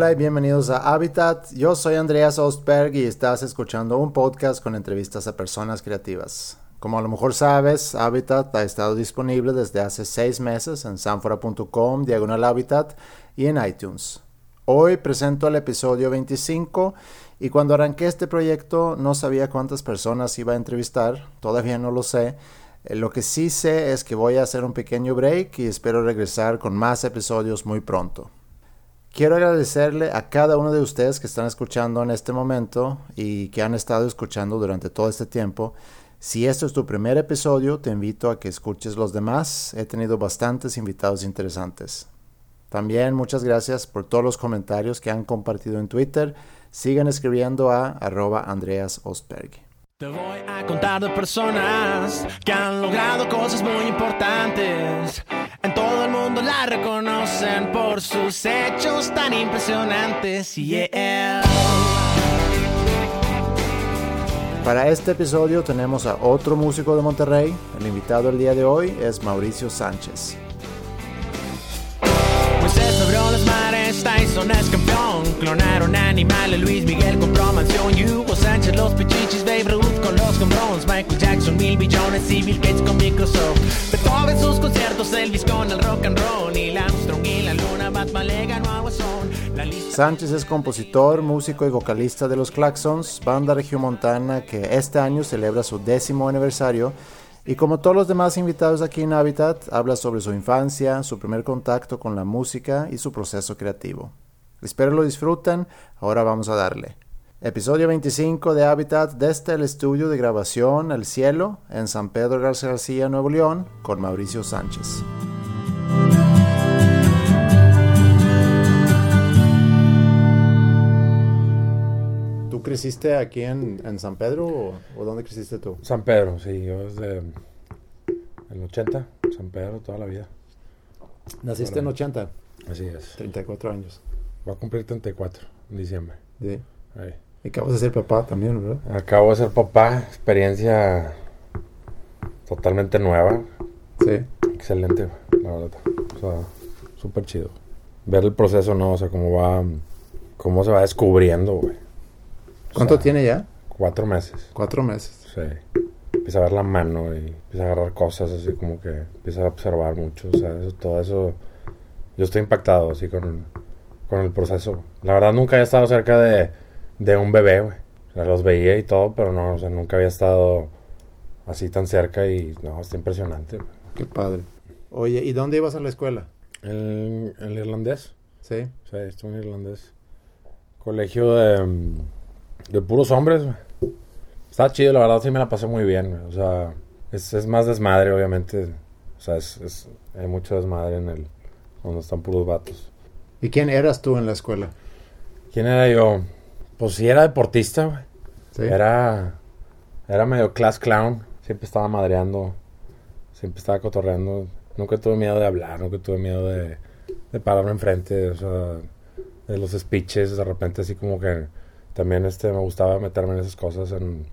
Hola y bienvenidos a Habitat. Yo soy Andreas Ostberg y estás escuchando un podcast con entrevistas a personas creativas. Como a lo mejor sabes, Habitat ha estado disponible desde hace seis meses en sanfora.com, diagonal Habitat y en iTunes. Hoy presento el episodio 25 y cuando arranqué este proyecto no sabía cuántas personas iba a entrevistar, todavía no lo sé. Eh, lo que sí sé es que voy a hacer un pequeño break y espero regresar con más episodios muy pronto. Quiero agradecerle a cada uno de ustedes que están escuchando en este momento y que han estado escuchando durante todo este tiempo. Si esto es tu primer episodio, te invito a que escuches los demás. He tenido bastantes invitados interesantes. También muchas gracias por todos los comentarios que han compartido en Twitter. Sigan escribiendo a arroba Andreas Ostberg. Te voy a contar de personas que han logrado cosas muy importantes. En todo el mundo la reconocen por sus hechos tan impresionantes. Yeah. Para este episodio tenemos a otro músico de Monterrey. El invitado el día de hoy es Mauricio Sánchez. Moisés abrió las mares, Tyson es campeón. Clonaron animales, Luis Miguel compró mansión. Hugo Sánchez, los pichichis, Babe Sánchez es compositor, músico y vocalista de los Claxons, banda regiomontana que este año celebra su décimo aniversario. Y como todos los demás invitados aquí en Habitat, habla sobre su infancia, su primer contacto con la música y su proceso creativo. Espero lo disfruten, ahora vamos a darle. Episodio 25 de Habitat desde el estudio de grabación El Cielo en San Pedro García García, Nuevo León, con Mauricio Sánchez. ¿Tú creciste aquí en, en San Pedro o, o dónde creciste tú? San Pedro, sí, yo desde el 80, San Pedro toda la vida. Naciste en 80, Así es. 34 años. Voy a cumplir 34 en diciembre. Sí. Ahí. Acabas de ser papá también, ¿verdad? Acabo de ser papá, experiencia totalmente nueva, Sí. excelente, la verdad. O sea, súper chido. Ver el proceso, ¿no? O sea, cómo va, cómo se va descubriendo, güey. ¿Cuánto sea, tiene ya? Cuatro meses. Cuatro meses. Sí. Empieza a ver la mano y empieza a agarrar cosas así como que empieza a observar mucho. O sea, eso, todo eso. Yo estoy impactado así con, con el proceso. La verdad nunca había estado cerca de, de un bebé, güey. O sea, los veía y todo, pero no, o sea, nunca había estado así tan cerca y no, está impresionante. güey. Qué padre. Oye, ¿y dónde ibas a la escuela? El, el irlandés. Sí. Sí, estuve en irlandés. Colegio de, de puros hombres, güey. Está chido, la verdad sí me la pasé muy bien, güey. O sea, es, es más desmadre, obviamente. O sea, es, es- hay mucho desmadre en el... Cuando están puros vatos. ¿Y quién eras tú en la escuela? ¿Quién era yo? Pues sí era deportista, güey. Sí. Era... Era medio class clown. Siempre estaba madreando. Siempre estaba cotorreando. Nunca tuve miedo de hablar. Nunca tuve miedo de, de pararme enfrente. O sea, de los speeches. De repente así como que... También este, me gustaba meterme en esas cosas. En...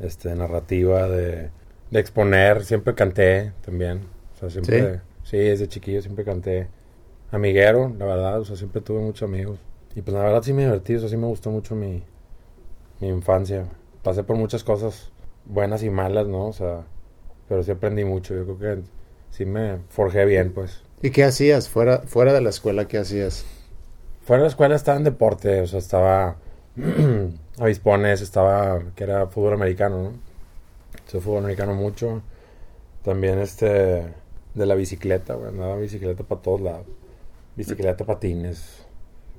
Este, narrativa. De, de exponer. Siempre canté también. O sea, siempre... Sí, desde chiquillo siempre canté. Amiguero, la verdad. O sea, siempre tuve muchos amigos. Y pues la verdad sí me divertí. O sea, sí me gustó mucho mi mi infancia. Pasé por muchas cosas buenas y malas, ¿no? O sea, pero sí aprendí mucho. Yo creo que sí me forjé bien, pues. ¿Y qué hacías fuera, fuera de la escuela? ¿Qué hacías? Fuera de la escuela estaba en deporte, o sea, estaba avispones, estaba, que era fútbol americano, ¿no? Hice fútbol americano mucho. También este, de la bicicleta, güey, andaba bicicleta para todos lados. Bicicleta, patines.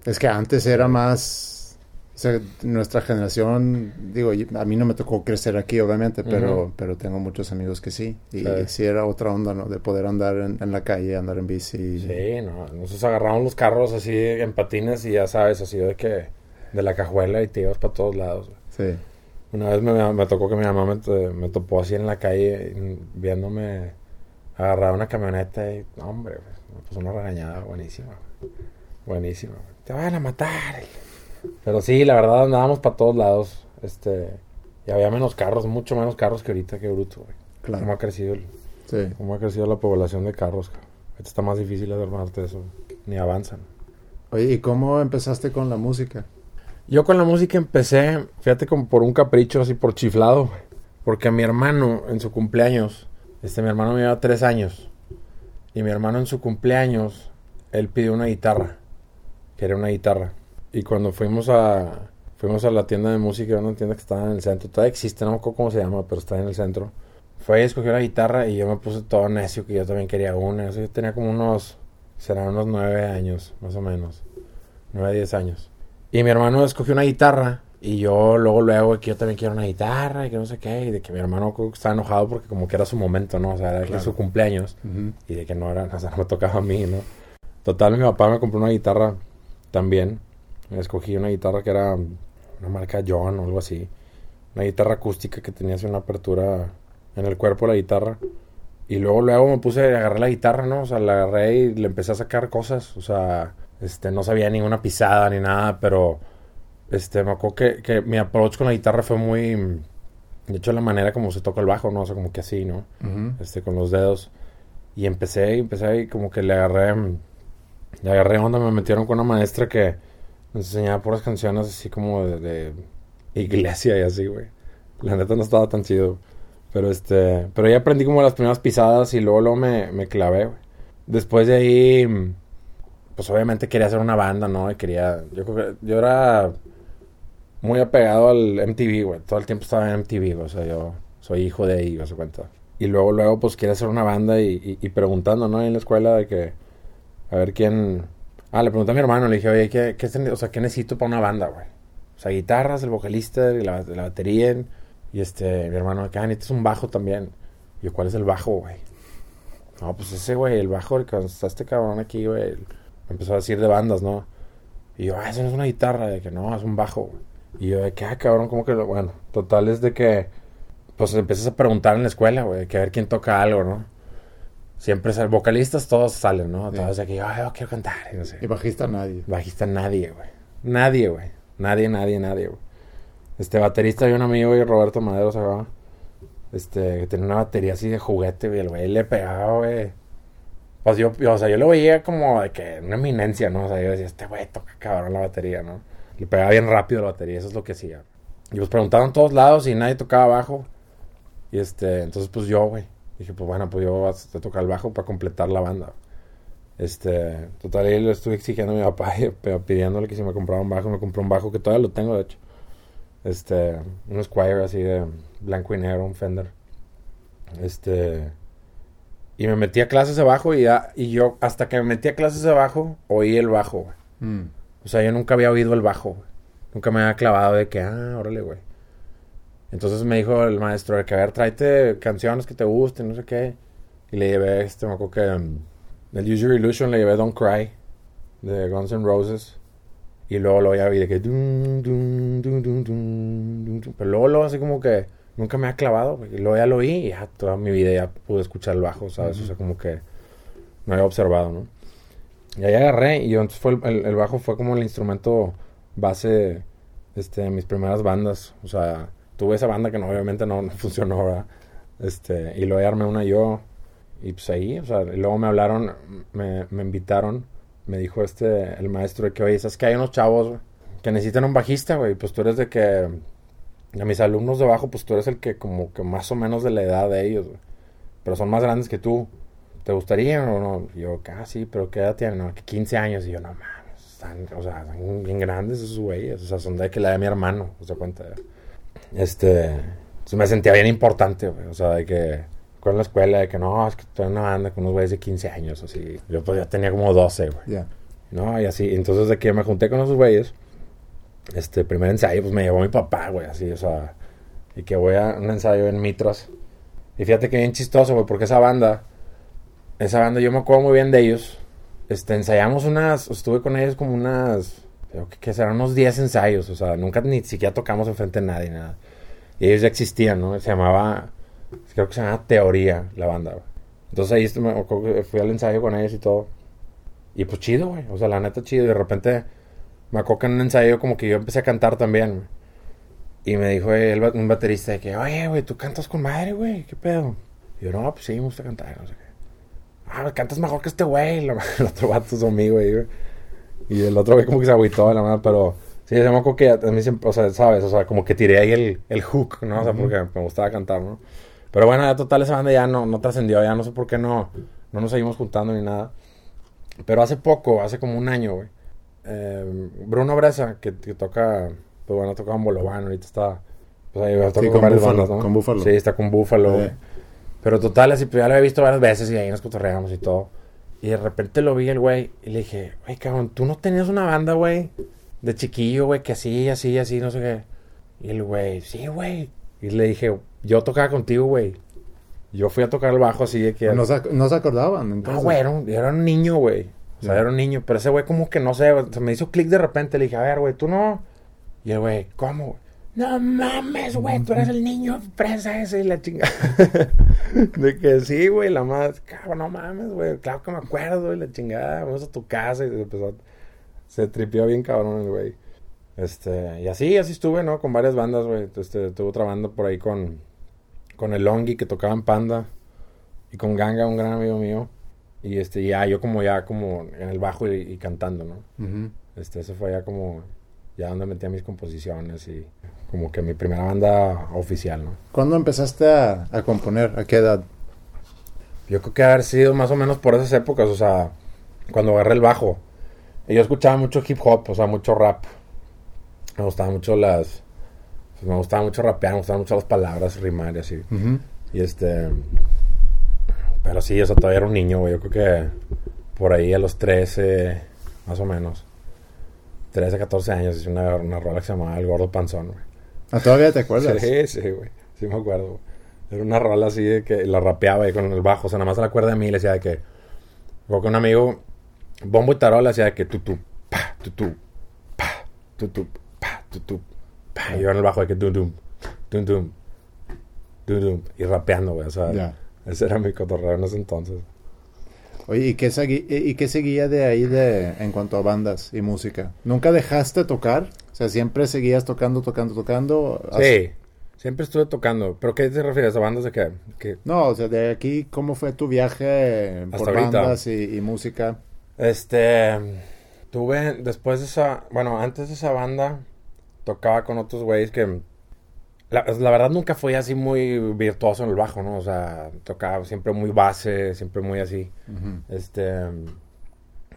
Es que antes era más... O sea, nuestra generación, digo, a mí no me tocó crecer aquí, obviamente, pero, pero tengo muchos amigos que sí. Y Sí. sí era otra onda, ¿no? De poder andar en, en la calle, andar en bici. Sí, no, nosotros agarramos los carros así en patines y ya sabes, así de que de la cajuela y te ibas para todos lados. Sí. Una vez me, me tocó que mi mamá me, me topó así en la calle viéndome agarrar una camioneta y, no, hombre, me puso una regañada buenísima. Buenísima. Te van a matar. Pero sí, la verdad andábamos para todos lados. Este, y había menos carros, mucho menos carros que ahorita, que bruto, güey. Claro. ¿Cómo ha crecido el, Sí. cómo ha crecido la población de carros? cabrón? Ahorita está más difícil armarte eso. Ni avanzan. Oye, ¿y cómo empezaste con la música? Yo con la música empecé, fíjate, como por un capricho, así por chiflado. güey. Porque a mi hermano, en su cumpleaños, este, mi hermano me lleva tres años. Y mi hermano en su cumpleaños, él pidió una guitarra. Quería una guitarra. Y cuando fuimos a, fuimos a la tienda de música, una tienda que estaba en el centro, todavía existe, no me acuerdo cómo se llama, pero está en el centro. Fue y escogió la guitarra y yo me puse todo necio que yo también quería una. Eso yo tenía como unos, serán unos nueve años, más o menos. Nueve, diez años. Y mi hermano escogió una guitarra y yo luego luego que yo también quiero una guitarra y que no sé qué. Y de que mi hermano estaba enojado porque como que era su momento, ¿no? O sea, era Claro. su cumpleaños. Y de que no era, o sea, no me tocaba a mí, ¿no? Total, mi papá me compró una guitarra también. Escogí una guitarra que era una marca John o algo así. Una guitarra acústica que tenía así una apertura en el cuerpo de la guitarra. Y luego, luego me puse, agarré la guitarra, ¿no? O sea, la agarré y le empecé a sacar cosas. O sea, este, no sabía ninguna pisada ni nada, pero este, me acuerdo que, que mi approach con la guitarra fue muy... De hecho, la manera como se toca el bajo, ¿no? O sea, como que así, ¿no? Este, con los dedos. Y empecé, empecé y como que le agarré, le agarré onda, me metieron con una maestra que nos enseñaba puras canciones así como de, iglesia y así, güey. La neta no estaba tan chido. Pero este, pero ya aprendí como las primeras pisadas y luego, luego me, me clavé, güey. Después de ahí, pues obviamente quería hacer una banda, ¿no? Y quería, yo creo que yo era muy apegado al MTV, güey. Todo el tiempo estaba en MTV, güey. O sea, yo soy hijo de ahí, güey, se cuenta. Y luego, luego, pues quiere hacer una banda y, y- y preguntando, ¿no? En la escuela de que, a ver quién... Ah, le pregunté a mi hermano, le dije, oye, ¿qué, qué, se- o sea, ¿qué necesito para una banda, güey? O sea, guitarras, el vocalista, la, la batería. Y este, mi hermano, acá necesitas un bajo también. Y yo, ¿cuál es el bajo, güey? No, pues ese, güey, el bajo, el que está este cabrón aquí, güey. Me empezó a decir de bandas, ¿no? Y yo, ah, eso no es una guitarra, de que no, es un bajo, güey. Y yo, de que, ah, cabrón, ¿cómo que lo...? Bueno, total es de que, pues empiezas a preguntar en la escuela, güey, que a ver quién toca algo, ¿no? Siempre salen, vocalistas todos salen, ¿no? Todos que, ay, yo quiero cantar, y no sé. Y bajista nadie. Bajista nadie, güey. Nadie, güey. Nadie, nadie, nadie, güey. Este baterista había un amigo, güey, Roberto Madero se llamaba. Este, que tenía una batería así de juguete, güey. El güey le pegaba, güey. Pues yo, yo, o sea, yo lo veía como de que una eminencia, ¿no? O sea, yo decía, este güey toca cabrón la batería, ¿no? Le pegaba bien rápido la batería, eso es lo que hacía. Y pues preguntaron todos lados y nadie tocaba bajo. Y este, entonces pues yo, güey. Dije, pues bueno, pues yo voy a tocar el bajo para completar la banda. Este, total, ahí le estuve exigiendo a mi papá, y p- pidiéndole que si me compraba un bajo, me compró un bajo que todavía lo tengo, de hecho. Este, un Squire así de blanco y negro, un Fender. Este, y me metí a clases de bajo y, ya- y yo, hasta que me metí a clases de bajo, oí el bajo, güey. Mm. O sea, yo nunca había oído el bajo, güey. Nunca me había clavado de que, ah, órale, güey. Entonces me dijo el maestro de que, a ver, tráete canciones que te gusten, no sé qué. Y le llevé, este, me acuerdo que um, del Use Your Illusion le llevé Don't Cry de Guns N' Roses. Y luego lo ya vi de que... dun, dun, dun. Pero luego, luego así como que nunca me ha clavado. Y luego ya lo oí y ya toda mi vida ya pude escuchar el bajo, ¿sabes? O sea, como que no había observado, ¿no? Y ahí agarré y yo, entonces fue el, el- el bajo fue como el instrumento base este, de mis primeras bandas. O sea, tuve esa banda que no, obviamente no, no funcionó, ¿verdad? Este, y luego armé una yo. Y pues ahí, o sea, y luego me hablaron, me, me invitaron, me dijo este, el maestro de que, oye, ¿sabes que hay unos chavos güey, que necesitan un bajista, güey? Pues tú eres de que, a mis alumnos de bajo, pues tú eres el que como que más o menos de la edad de ellos, güey. Pero son más grandes que tú. ¿Te gustaría o no? Y yo, ah, sí, pero ¿qué edad tienen? No, que 15 años. Y yo, no mames, están, o sea, están bien grandes esos güeyes. O sea, son de que la de mi hermano, o sea, cuenta. Este, entonces me sentía bien importante, güey. O sea, de que, con la escuela, de que no, es que estoy en una banda con unos güeyes de 15 años, así. Yo pues ya tenía como 12, güey. Ya. No, y así, entonces de que me junté con esos güeyes, este, primer ensayo, pues me llevó mi papá, güey, así, o sea, y que voy a un ensayo en Mitras. Y fíjate que bien chistoso, güey, porque esa banda, esa banda, yo me acuerdo muy bien de ellos. Este, ensayamos unas, estuve con ellos como unas, creo que, que serán unos 10 ensayos, o sea, nunca ni siquiera tocamos enfrente de nadie, nada. Y ellos ya existían, ¿no? Se llamaba, creo que se llamaba Teoría, la banda, güey. Entonces ahí me fui al ensayo con ellos y todo. Y pues chido, güey. O sea, la neta chido. Y de repente me acuerdo que en un ensayo como que yo empecé a cantar también. güey. Y me dijo el, un baterista de que, oye, güey, tú cantas con madre, güey. ¿Qué pedo? Y yo, no, pues sí, me gusta cantar. No sé qué. Ah, güey, cantas mejor que este güey. El otro vato es amigo, güey. Y el otro güey como que se agüitó de la mano, pero... Sí, se me acuerdo que a mí siempre, o sea, ¿sabes? O sea, como que tiré ahí el, el hook, ¿no? O sea, porque me gustaba cantar, ¿no? Pero bueno, ya total esa banda ya no, no trascendió, ya no sé por qué no, no nos seguimos juntando ni nada. Pero hace poco, hace como un año, güey. eh, Bruno Bresa, que, que toca, pues bueno, toca en Bolobán, ahorita está, pues ahí toca Sí, con, con varias Búfalo, bandas, ¿no? con Búfalo. Sí, está con Búfalo, Eh. güey. Pero total, así, pues ya lo he visto varias veces y ahí nos cotorreamos y todo. Y de repente lo vi el güey y le dije, güey, cabrón, tú no tenías una banda, güey, de chiquillo, güey, que así, así, así, no sé qué. Y el güey, sí, güey. Y le dije, yo tocaba contigo, güey. Yo fui a tocar el bajo así de que... No se, ac- no se acordaban, No, entonces. güey, era un, era un niño, güey. O sea, era un niño. Pero ese güey como que no sé, se me hizo clic de repente. Le dije, a ver, güey, tú no... Y el güey, ¿cómo? No mames, güey, tú eres el niño fresa ese y la chinga. de que sí, güey, la más... Cabrón, no mames, güey. Claro que me acuerdo y la chingada. Vamos a tu casa y se empezó... Se tripió bien cabrón el güey. Este, y así, así estuve, ¿no? Con varias bandas, güey. Este, tuve otra banda por ahí con... Con el Longi que tocaba en Panda. Y con Ganga, un gran amigo mío. Y este, ya yo como ya como en el bajo y, y cantando, ¿no? Este, ese fue ya como ya donde metía mis composiciones y como que mi primera banda oficial, ¿no? ¿Cuándo empezaste a, a componer? ¿A qué edad? Yo creo que haber sido más o menos por esas épocas, o sea, cuando agarré el bajo. Y yo escuchaba mucho hip hop, o sea, mucho rap. Me gustaban mucho las... pues, me gustaba mucho rapear, me gustaban mucho las palabras, rimar y así. Y este. Pero sí, o sea, todavía era un niño, güey. Yo creo que por ahí a los 13, más o menos. 13, 14 años, hice una, una rola que se llamaba El Gordo Panzón, güey. Ah, ¿Todavía te acuerdas? Sí, sí, güey. Sí me acuerdo, güey. Era una rola así de que la rapeaba ahí con el bajo. O sea, nada más se la acuerda de mí y le decía de que. Fue con un amigo, Bombo y Tarola, decía de que tutu, pa, tutu, pa, tutu, pa, tutu, pa. Y yo en el bajo de que dum, dum, dum, dum, dum, dum. Y rapeando, güey. O sea, Ya. ese era mi cotorreo en ese entonces. Oye, ¿y qué, y qué seguía de ahí de, en cuanto a bandas y música? ¿Nunca dejaste tocar? O sea, siempre seguías tocando, tocando, tocando. Sí, siempre estuve tocando. ¿Pero qué te refieres? ¿A bandas de qué? ¿Qué? No, o sea, de aquí, ¿cómo fue tu viaje por Hasta ahorita. bandas y, y música? Este, tuve, después de esa, bueno, antes de esa banda, tocaba con otros güeyes que, la, la verdad nunca fui así muy virtuoso en el bajo, ¿no? O sea, tocaba siempre muy base, siempre muy así. Este,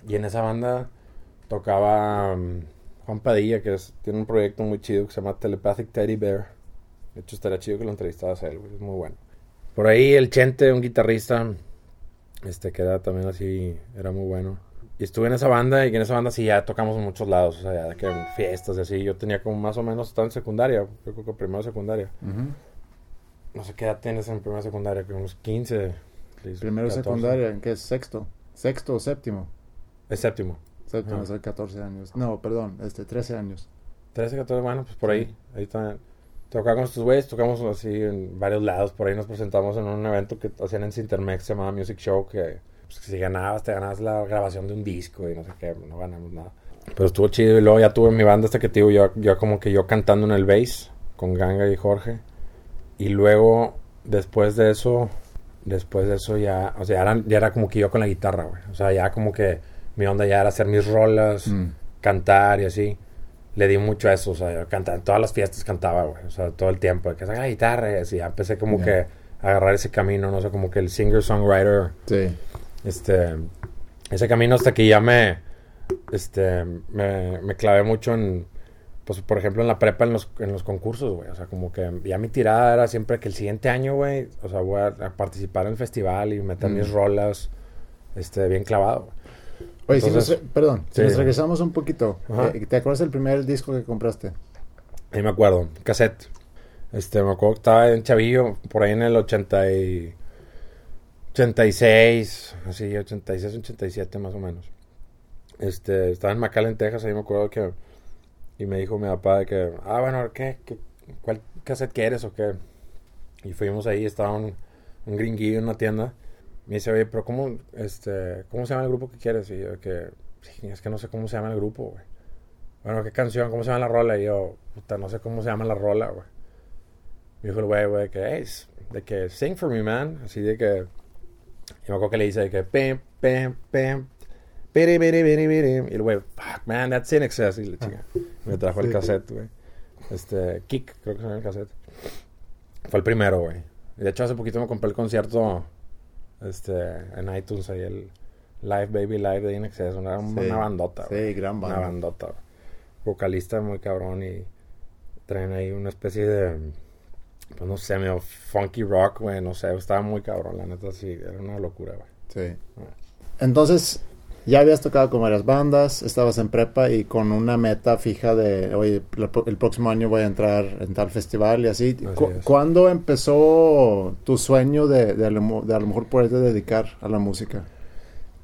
y en esa banda tocaba um, Juan Padilla, que es, tiene un proyecto muy chido que se llama Telepathic Teddy Bear. De hecho, estaría chido que lo entrevistaras a él, güey, es muy bueno. Por ahí el Chente, un guitarrista, este, que era también así, era muy bueno. Y estuve en esa banda y en esa banda sí ya tocamos en muchos lados, o sea, ya que en fiestas y así. Yo tenía como más o menos, estaba en secundaria, yo creo que primero secundaria. Ujú. No sé qué edad tienes en primera secundaria, como unos 15. Primero 14. secundaria, ¿en qué es? ¿Sexto? ¿Sexto o séptimo? Es séptimo. Es 14 años. No, perdón, este, 13 años. 13, 14, bueno, pues por ahí. Ahí está. Tocaba con estos güeyes, tocamos así en varios lados. Por ahí nos presentamos en un evento que hacían en Cintermex, se llamaba Music Show, que, pues, que si ganabas, te ganabas la grabación de un disco y no sé qué, no ganamos nada. Pero estuvo chido y luego ya tuve mi banda hasta que te digo, yo, yo como que yo cantando en el bass con Ganga y Jorge. Y luego, después de eso, después de eso ya, o sea, ya era, ya era como que yo con la guitarra, güey. O sea, ya como que mi onda ya era hacer mis rolas Mm. cantar y así. Le di mucho a eso, o sea, yo cantaba, en todas las fiestas cantaba, güey, o sea, todo el tiempo, de que saca la guitarra y así, ya empecé como que a agarrar ese camino, no sé, como que el singer-songwriter, Sí. este, ese camino hasta que ya me, este, me, me clavé mucho en, pues, por ejemplo, en la prepa, en los, en los concursos, güey, o sea, como que ya mi tirada era siempre que el siguiente año, güey, o sea, voy a, a participar en el festival y meter Mm. mis rolas, este, bien clavado, Oye, si Entonces- nos, perdón, si Sí, nos güey. regresamos un poquito, Ajá. eh, ¿te acuerdas del primer disco que compraste? Ahí me acuerdo, cassette. Este, me acuerdo que estaba en Chavillo, por ahí en el 80 y... 86, así, 86, 87 más o menos. Este, estaba en McAllen, Texas, ahí me acuerdo que... Y me dijo mi papá de que, ah, bueno, ¿qué? ¿Qué? ¿Cuál cassette quieres o qué? Y fuimos ahí, estaba un, un gringuillo en una tienda. Me dice, oye, pero ¿cómo, este, ¿cómo se llama el grupo que quieres? Y yo, que, "Sí, es que no sé cómo se llama el grupo, güey. Bueno, ¿qué canción? ¿Cómo se llama la rola? Y yo, puta, no sé cómo se llama la rola, güey. Me dijo el güey, güey, que, hey, de que, sing for me, man. Así de que, y me acuerdo que le dice de que, pim, pim, pim, Piri, piri, piri, piri. Y el güey, fuck, man, that's in excess. Y le chinga. Y me trajo el cassette, güey. Este, Kick, creo que se llama el cassette. Fue el primero, güey. Y De hecho, hace poquito me compré el concierto este, en iTunes, ahí el Live Baby Live de In Excess. Una, Sí. una bandota. Sí, gran Una banda. bandota. güey. Vocalista muy cabrón y traen ahí una especie de, pues no sé, medio funky rock, güey. No sé, estaba muy cabrón, la neta, sí. Era una locura, güey. Sí. Entonces, ya habías tocado con varias bandas, estabas en prepa y con una meta fija de, oye, el, próximo año voy a entrar en tal festival y así. Así Cu- es. ¿Cuándo empezó tu sueño de, de, a lo mo- de a lo mejor poderte dedicar a la música?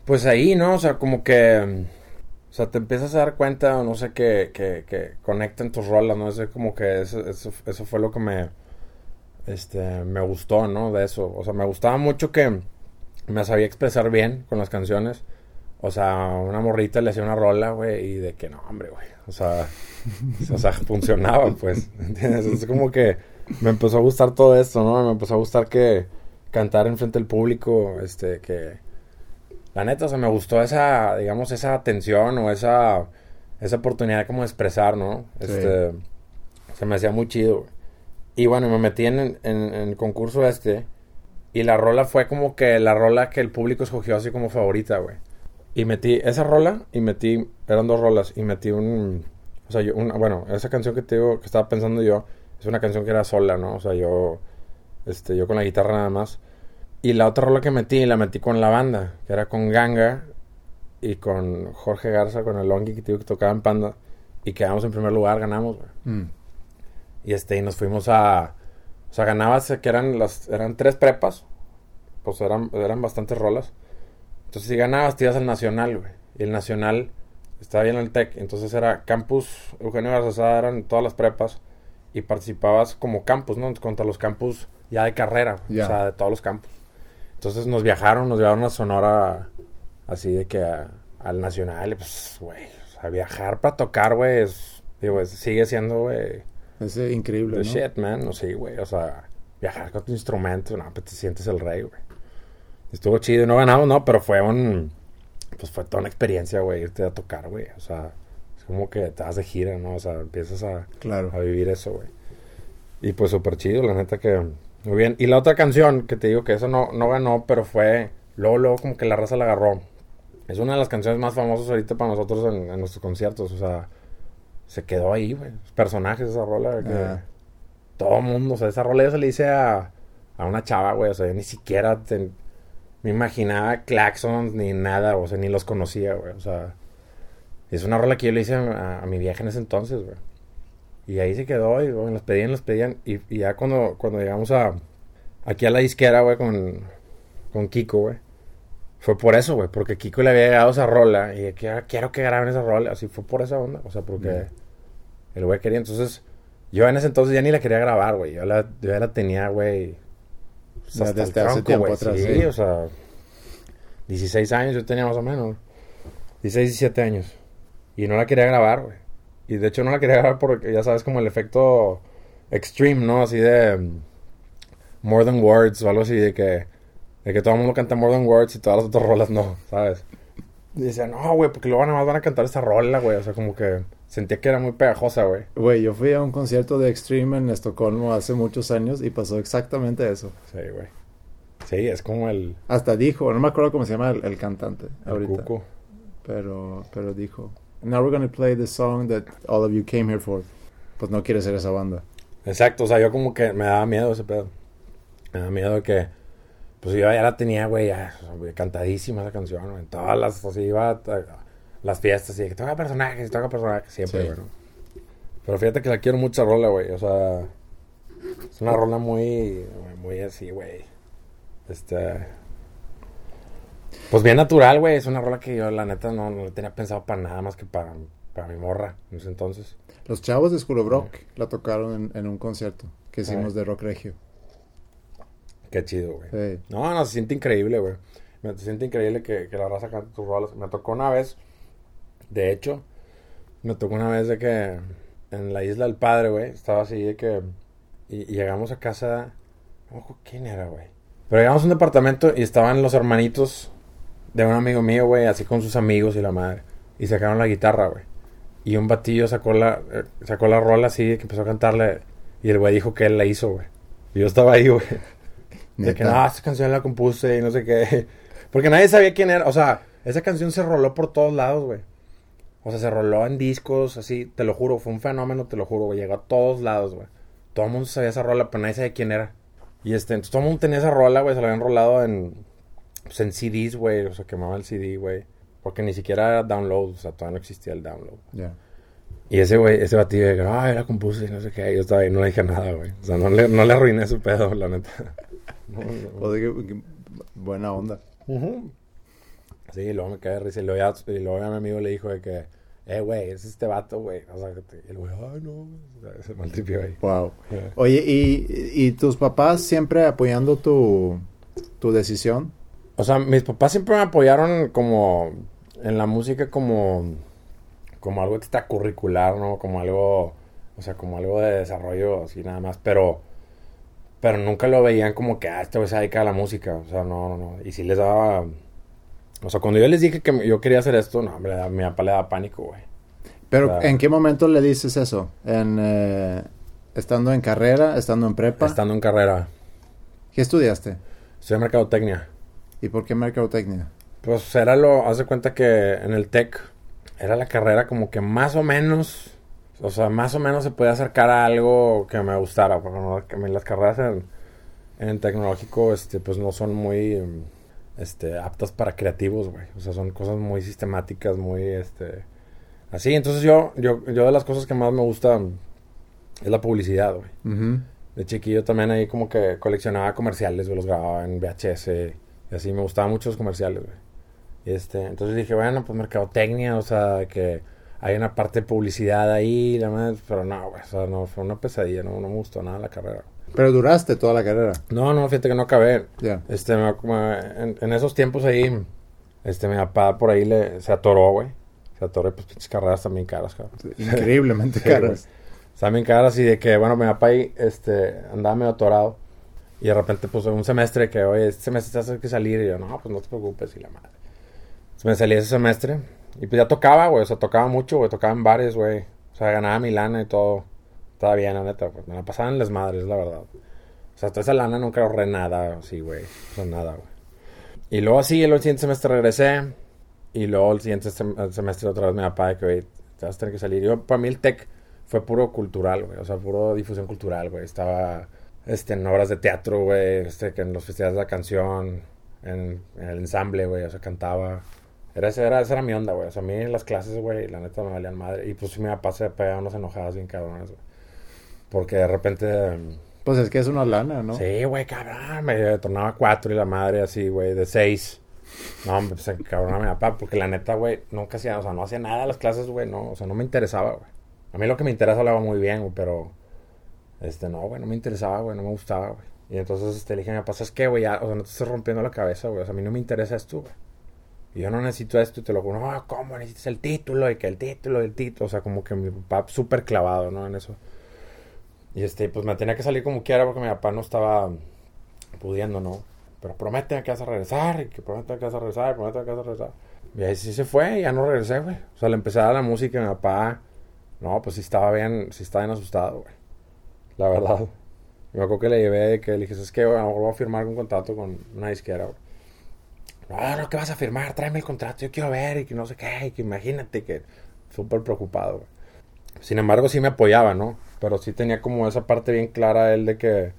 Pues ahí, ¿no? O sea, como que... O sea, te empiezas a dar cuenta, no sé, que, que, que conectan tus rolas, ¿no? Eso como que eso, eso, eso fue lo que me... Este, me gustó, ¿no? De eso. O sea, me gustaba mucho que me sabía expresar bien con las canciones. O sea, una morrita le hacía una rola, güey, y de que no, hombre, güey. O sea, o sea, funcionaba, pues. ¿Entiendes? Es como que me empezó a gustar todo esto, ¿no? Me empezó a gustar que cantar enfrente del público, este, que la neta, o sea, me gustó esa, digamos, esa atención o esa, esa oportunidad como de expresar, ¿no? Sí. Este, se me hacía muy chido, güey. Y bueno, me metí en, en- en el concurso este y la rola fue como que la rola que el público escogió así como favorita, güey. Y metí esa rola y metí, eran dos rolas, y metí un, o sea, yo, una, bueno, esa canción que te digo, que estaba pensando yo, es una canción que era sola, ¿no? O sea, yo, este, yo con la guitarra nada más. Y la otra rola que metí, la metí con la banda, que era con Ganga y con Jorge Garza, con el Longi que te digo que tocaba en Panda. Y quedamos en primer lugar, ganamos, güey. Mm. Y este, y nos fuimos a. O sea, ganabas que eran las. Eran tres prepas. Pues eran, eran bastantes rolas. Entonces, si ganabas, te ibas al Nacional, güey. Y el Nacional estaba bien en el TEC. Entonces era Campus Eugenio Garzazada, eran todas las prepas. Y participabas como campus, ¿no? Contra los campus ya de carrera. O sea, de todos los campus. Entonces nos viajaron, nos llevaron a Sonora. Así de que a- al Nacional. Y pues, güey. O sea, viajar para tocar, güey. es- Digo, es- sigue siendo, güey. Es eh, increíble, The ¿no? shit, man. No sé, güey. O sea, viajar con tu instrumento, no, pues te sientes el rey, güey. Estuvo chido. No ganamos, no, pero fue un. Pues fue toda una experiencia, güey, irte a tocar, güey. O sea, es como que te vas de gira, ¿no? O sea, empiezas a, Claro. a vivir eso, güey. Y pues súper chido, la neta que. Muy bien. Y la otra canción que te digo que eso no, no ganó, pero fue. Luego, luego, como que la raza la agarró. Es una de las canciones más famosas ahorita para nosotros en, en nuestros conciertos. O sea, se quedó ahí, güey. Los personajes esa rola. Que, Ah. todo mundo, o sea, esa rola yo se le hice a, a una chava, güey, o sea, yo ni siquiera te- me imaginaba claxons ni nada, o sea, ni los conocía, güey, o sea, es una rola que yo le hice a, a mi vieja en ese entonces, güey. Y ahí se quedó, y güey, los pedían, los pedían, y, y ya cuando, cuando llegamos a, aquí a la disquera, güey, con, con Kiko, güey, fue por eso, güey, porque Kiko le había llegado esa rola, y "Ah, quiero que graben esa rola, así fue por esa onda, o sea, porque el güey quería, entonces... Yo en ese entonces ya ni la quería grabar, güey. Yo, la, yo ya la tenía, güey. Pues, Ya desde hace tronco, tiempo güey. atrás, Sí, sí. o sea. 16 años yo tenía más o menos. 16, 17 años. Y no la quería grabar, güey. Y de hecho no la quería grabar porque ya sabes como el efecto extreme, ¿no? Así de mm, more than words o algo así de que de que todo el mundo canta more than words y todas las otras rolas no, ¿sabes? Y decía, "No, güey, porque luego nada más van a cantar esta rola, güey." O sea, como que sentía que era muy pegajosa, güey. Güey, yo fui a un concierto de Extreme en Estocolmo hace muchos años y pasó exactamente eso. Sí, güey. Sí, es como el, Hasta dijo, no me acuerdo cómo se llama el, el cantante el ahorita, cuco. pero pero dijo, "Now we're gonna play the song that all of you came here for." Pues no quiere ser esa banda. Exacto, o sea, yo como que me daba miedo ese pedo. Me daba miedo que, pues yo ya la tenía, güey, ya, cantadísima esa canción. En todas las, así iba a las fiestas y que toca personajes, toca personajes, siempre, Sí. güey, ¿no? Pero fíjate que la quiero mucho esa rola, güey, o sea, es una rola muy, muy así, güey. Este... Pues bien natural, güey, es una rola que yo, la neta, no, no tenía pensado para nada más que para, para mi morra en ese entonces. Los chavos de School of Rock la tocaron en, en un concierto que hicimos de rock regio. Qué chido, güey. Sí. No, no, se siente increíble, güey. Me se siente increíble que, que la raza cante tus rolas. Me tocó una vez, de hecho, me tocó una vez de que en la isla del padre, güey, estaba así de que. Y, y llegamos a casa. acuerdo ¿Quién era, güey? Pero llegamos a un departamento y estaban los hermanitos de un amigo mío, güey, así con sus amigos y la madre. Y sacaron la guitarra, güey. Y un batillo sacó la, eh, sacó la rola así, que empezó a cantarle. Y el güey dijo que él la hizo, güey. Y yo estaba ahí, güey. De que, no, esta canción la compuse y no sé qué. Porque nadie sabía quién era. O sea, esa canción se roló por todos lados, güey. O sea, se roló en discos, así, te lo juro. Fue un fenómeno, te lo juro, güey. Llegó a todos lados, güey. Todo el mundo sabía esa rola, pero nadie sabía quién era. Y este, entonces todo el mundo tenía esa rola, güey. Se la habían rolado en, pues, en CDs, güey. O sea, quemaba el CD, güey. Porque ni siquiera era download. O sea, todavía no existía el download. Ya. Y ese güey, ese batillo de ay, la compuse y no sé qué. Yo estaba ahí, no le dije nada, güey. O sea, no le, no le arruiné su pedo, la neta. No, no. O de que- que- buena onda. Ujú. Sí, y luego me cae de risa. Y luego, ya, y luego ya mi amigo le dijo de que, eh, güey, es este vato, güey. O sea, que te- y el güey, ay, no. Se maltripió ahí. Wow. Yeah. Oye, ¿y, y tus papás siempre apoyando tu, tu decisión? O sea, mis papás siempre me apoyaron como en la música como, como algo extracurricular, ¿no? Como algo, o sea, como algo de desarrollo así nada más, pero, pero nunca lo veían como que, ah, este güey se dedica a la música, o sea, no, no, no. Y si les daba, o sea, cuando yo les dije que yo quería hacer esto, no, hombre, a mi papá le daba pánico, güey. Pero. ¿en qué momento le dices eso? ¿En, eh, ¿Estando en carrera? ¿Estando en prepa? Estando en carrera, ¿Qué estudiaste? estudié mercadotecnia. ¿Y por qué mercadotecnia? Pues era lo, haz de cuenta que en el TEC era la carrera como que más o menos, o sea, más o menos se podía acercar a algo que me gustara, porque las carreras en, en el tecnológico, este, pues no son muy, este, aptas para creativos, güey. O sea, son cosas muy sistemáticas, muy, este, así. Entonces yo, yo, yo de las cosas que más me gusta es la publicidad, güey. De chiquillo también ahí como que coleccionaba comerciales, güey, los grababa en VHS y así, me gustaban mucho los comerciales, güey. Este, entonces dije, bueno, pues mercadotecnia, o sea, que hay una parte de publicidad ahí, la madre, pero no, güey, o sea, no, fue una pesadilla, no, no me gustó nada la carrera. Pero duraste toda la carrera. No, no, fíjate que no acabé. Ya. Este, me- me- en, en esos tiempos ahí, este, mi papá por ahí le, se atoró, güey. Se atoró, pues pinches carreras también caras, cabrón. Increíblemente Sí, caras. Están bien caras y de que, bueno, mi papá ahí, este, andaba medio atorado. Y de repente, pues, un semestre que, oye, este semestre te hace que salir. Y yo, no, pues no te preocupes, y la madre. Entonces me salí ese semestre. Y pues ya tocaba, güey, o sea, tocaba mucho, güey, tocaba en bares, güey. O sea, ganaba mi lana y todo. Estaba bien, la neta, pues, me la pasaban las madres, la verdad. O sea, hasta esa lana nunca ahorré nada, así, güey. O sea, nada, güey. Y luego así, el siguiente semestre regresé. Y luego el siguiente semestre otra vez mi papá que, güey, te vas a tener que salir. Yo, para mí el TEC fue puro cultural, güey. O sea, puro difusión cultural, güey. Estaba este, en obras de teatro, güey. Este, que en los festivales de la canción. En, en el ensamble, güey. O sea, cantaba. Era, era, esa era mi onda, güey. O sea, a mí las clases, güey, la neta me valían madre. Y pues mi papá se pegaba unas enojadas bien cabrones, güey. Porque de repente... Pues es que es una lana, ¿no? Sí, güey, cabrón. Me tornaba cuatro y la madre así, güey, de seis. No, hombre, pues cabrón a mi papá, porque la neta, güey, nunca hacía, o sea, no hacía nada las clases, güey, no, o sea, no me interesaba, güey. A mí lo que me interesa lo hago muy bien, güey, pero, este, no, güey, no me interesaba, güey, no me gustaba, güey. Y entonces, este, le dije a mi papá, ¿sabes qué, güey? Ya, o sea, no te estés rompiendo la cabeza, güey, o sea, a mí no me interesa esto, güey. Y yo no necesito esto y te lo juro, no, ¿cómo necesitas el título? Y que el título, el título, o sea, como que mi papá súper clavado, ¿no? En eso. Y este, pues me tenía que salir como quiera porque mi papá no estaba pudiendo, ¿no? Pero promete que vas a regresar, y que promete que vas a regresar, promete que vas a regresar. Y ahí sí se fue, y ya no regresé, güey. O sea, le empecé a dar la música y mi papá, no, pues sí estaba bien, sí estaba bien asustado, güey. La verdad. Y me acuerdo que le llevé, que le dije, es que, güey, a lo mejor voy a firmar un contrato con una disquera, güey. No, no, ¿qué vas a firmar? Tráeme el contrato, yo quiero ver, y que no sé qué, y que imagínate que súper preocupado, güey. Sin embargo, sí me apoyaba, ¿no? Pero sí tenía como esa parte bien clara él de que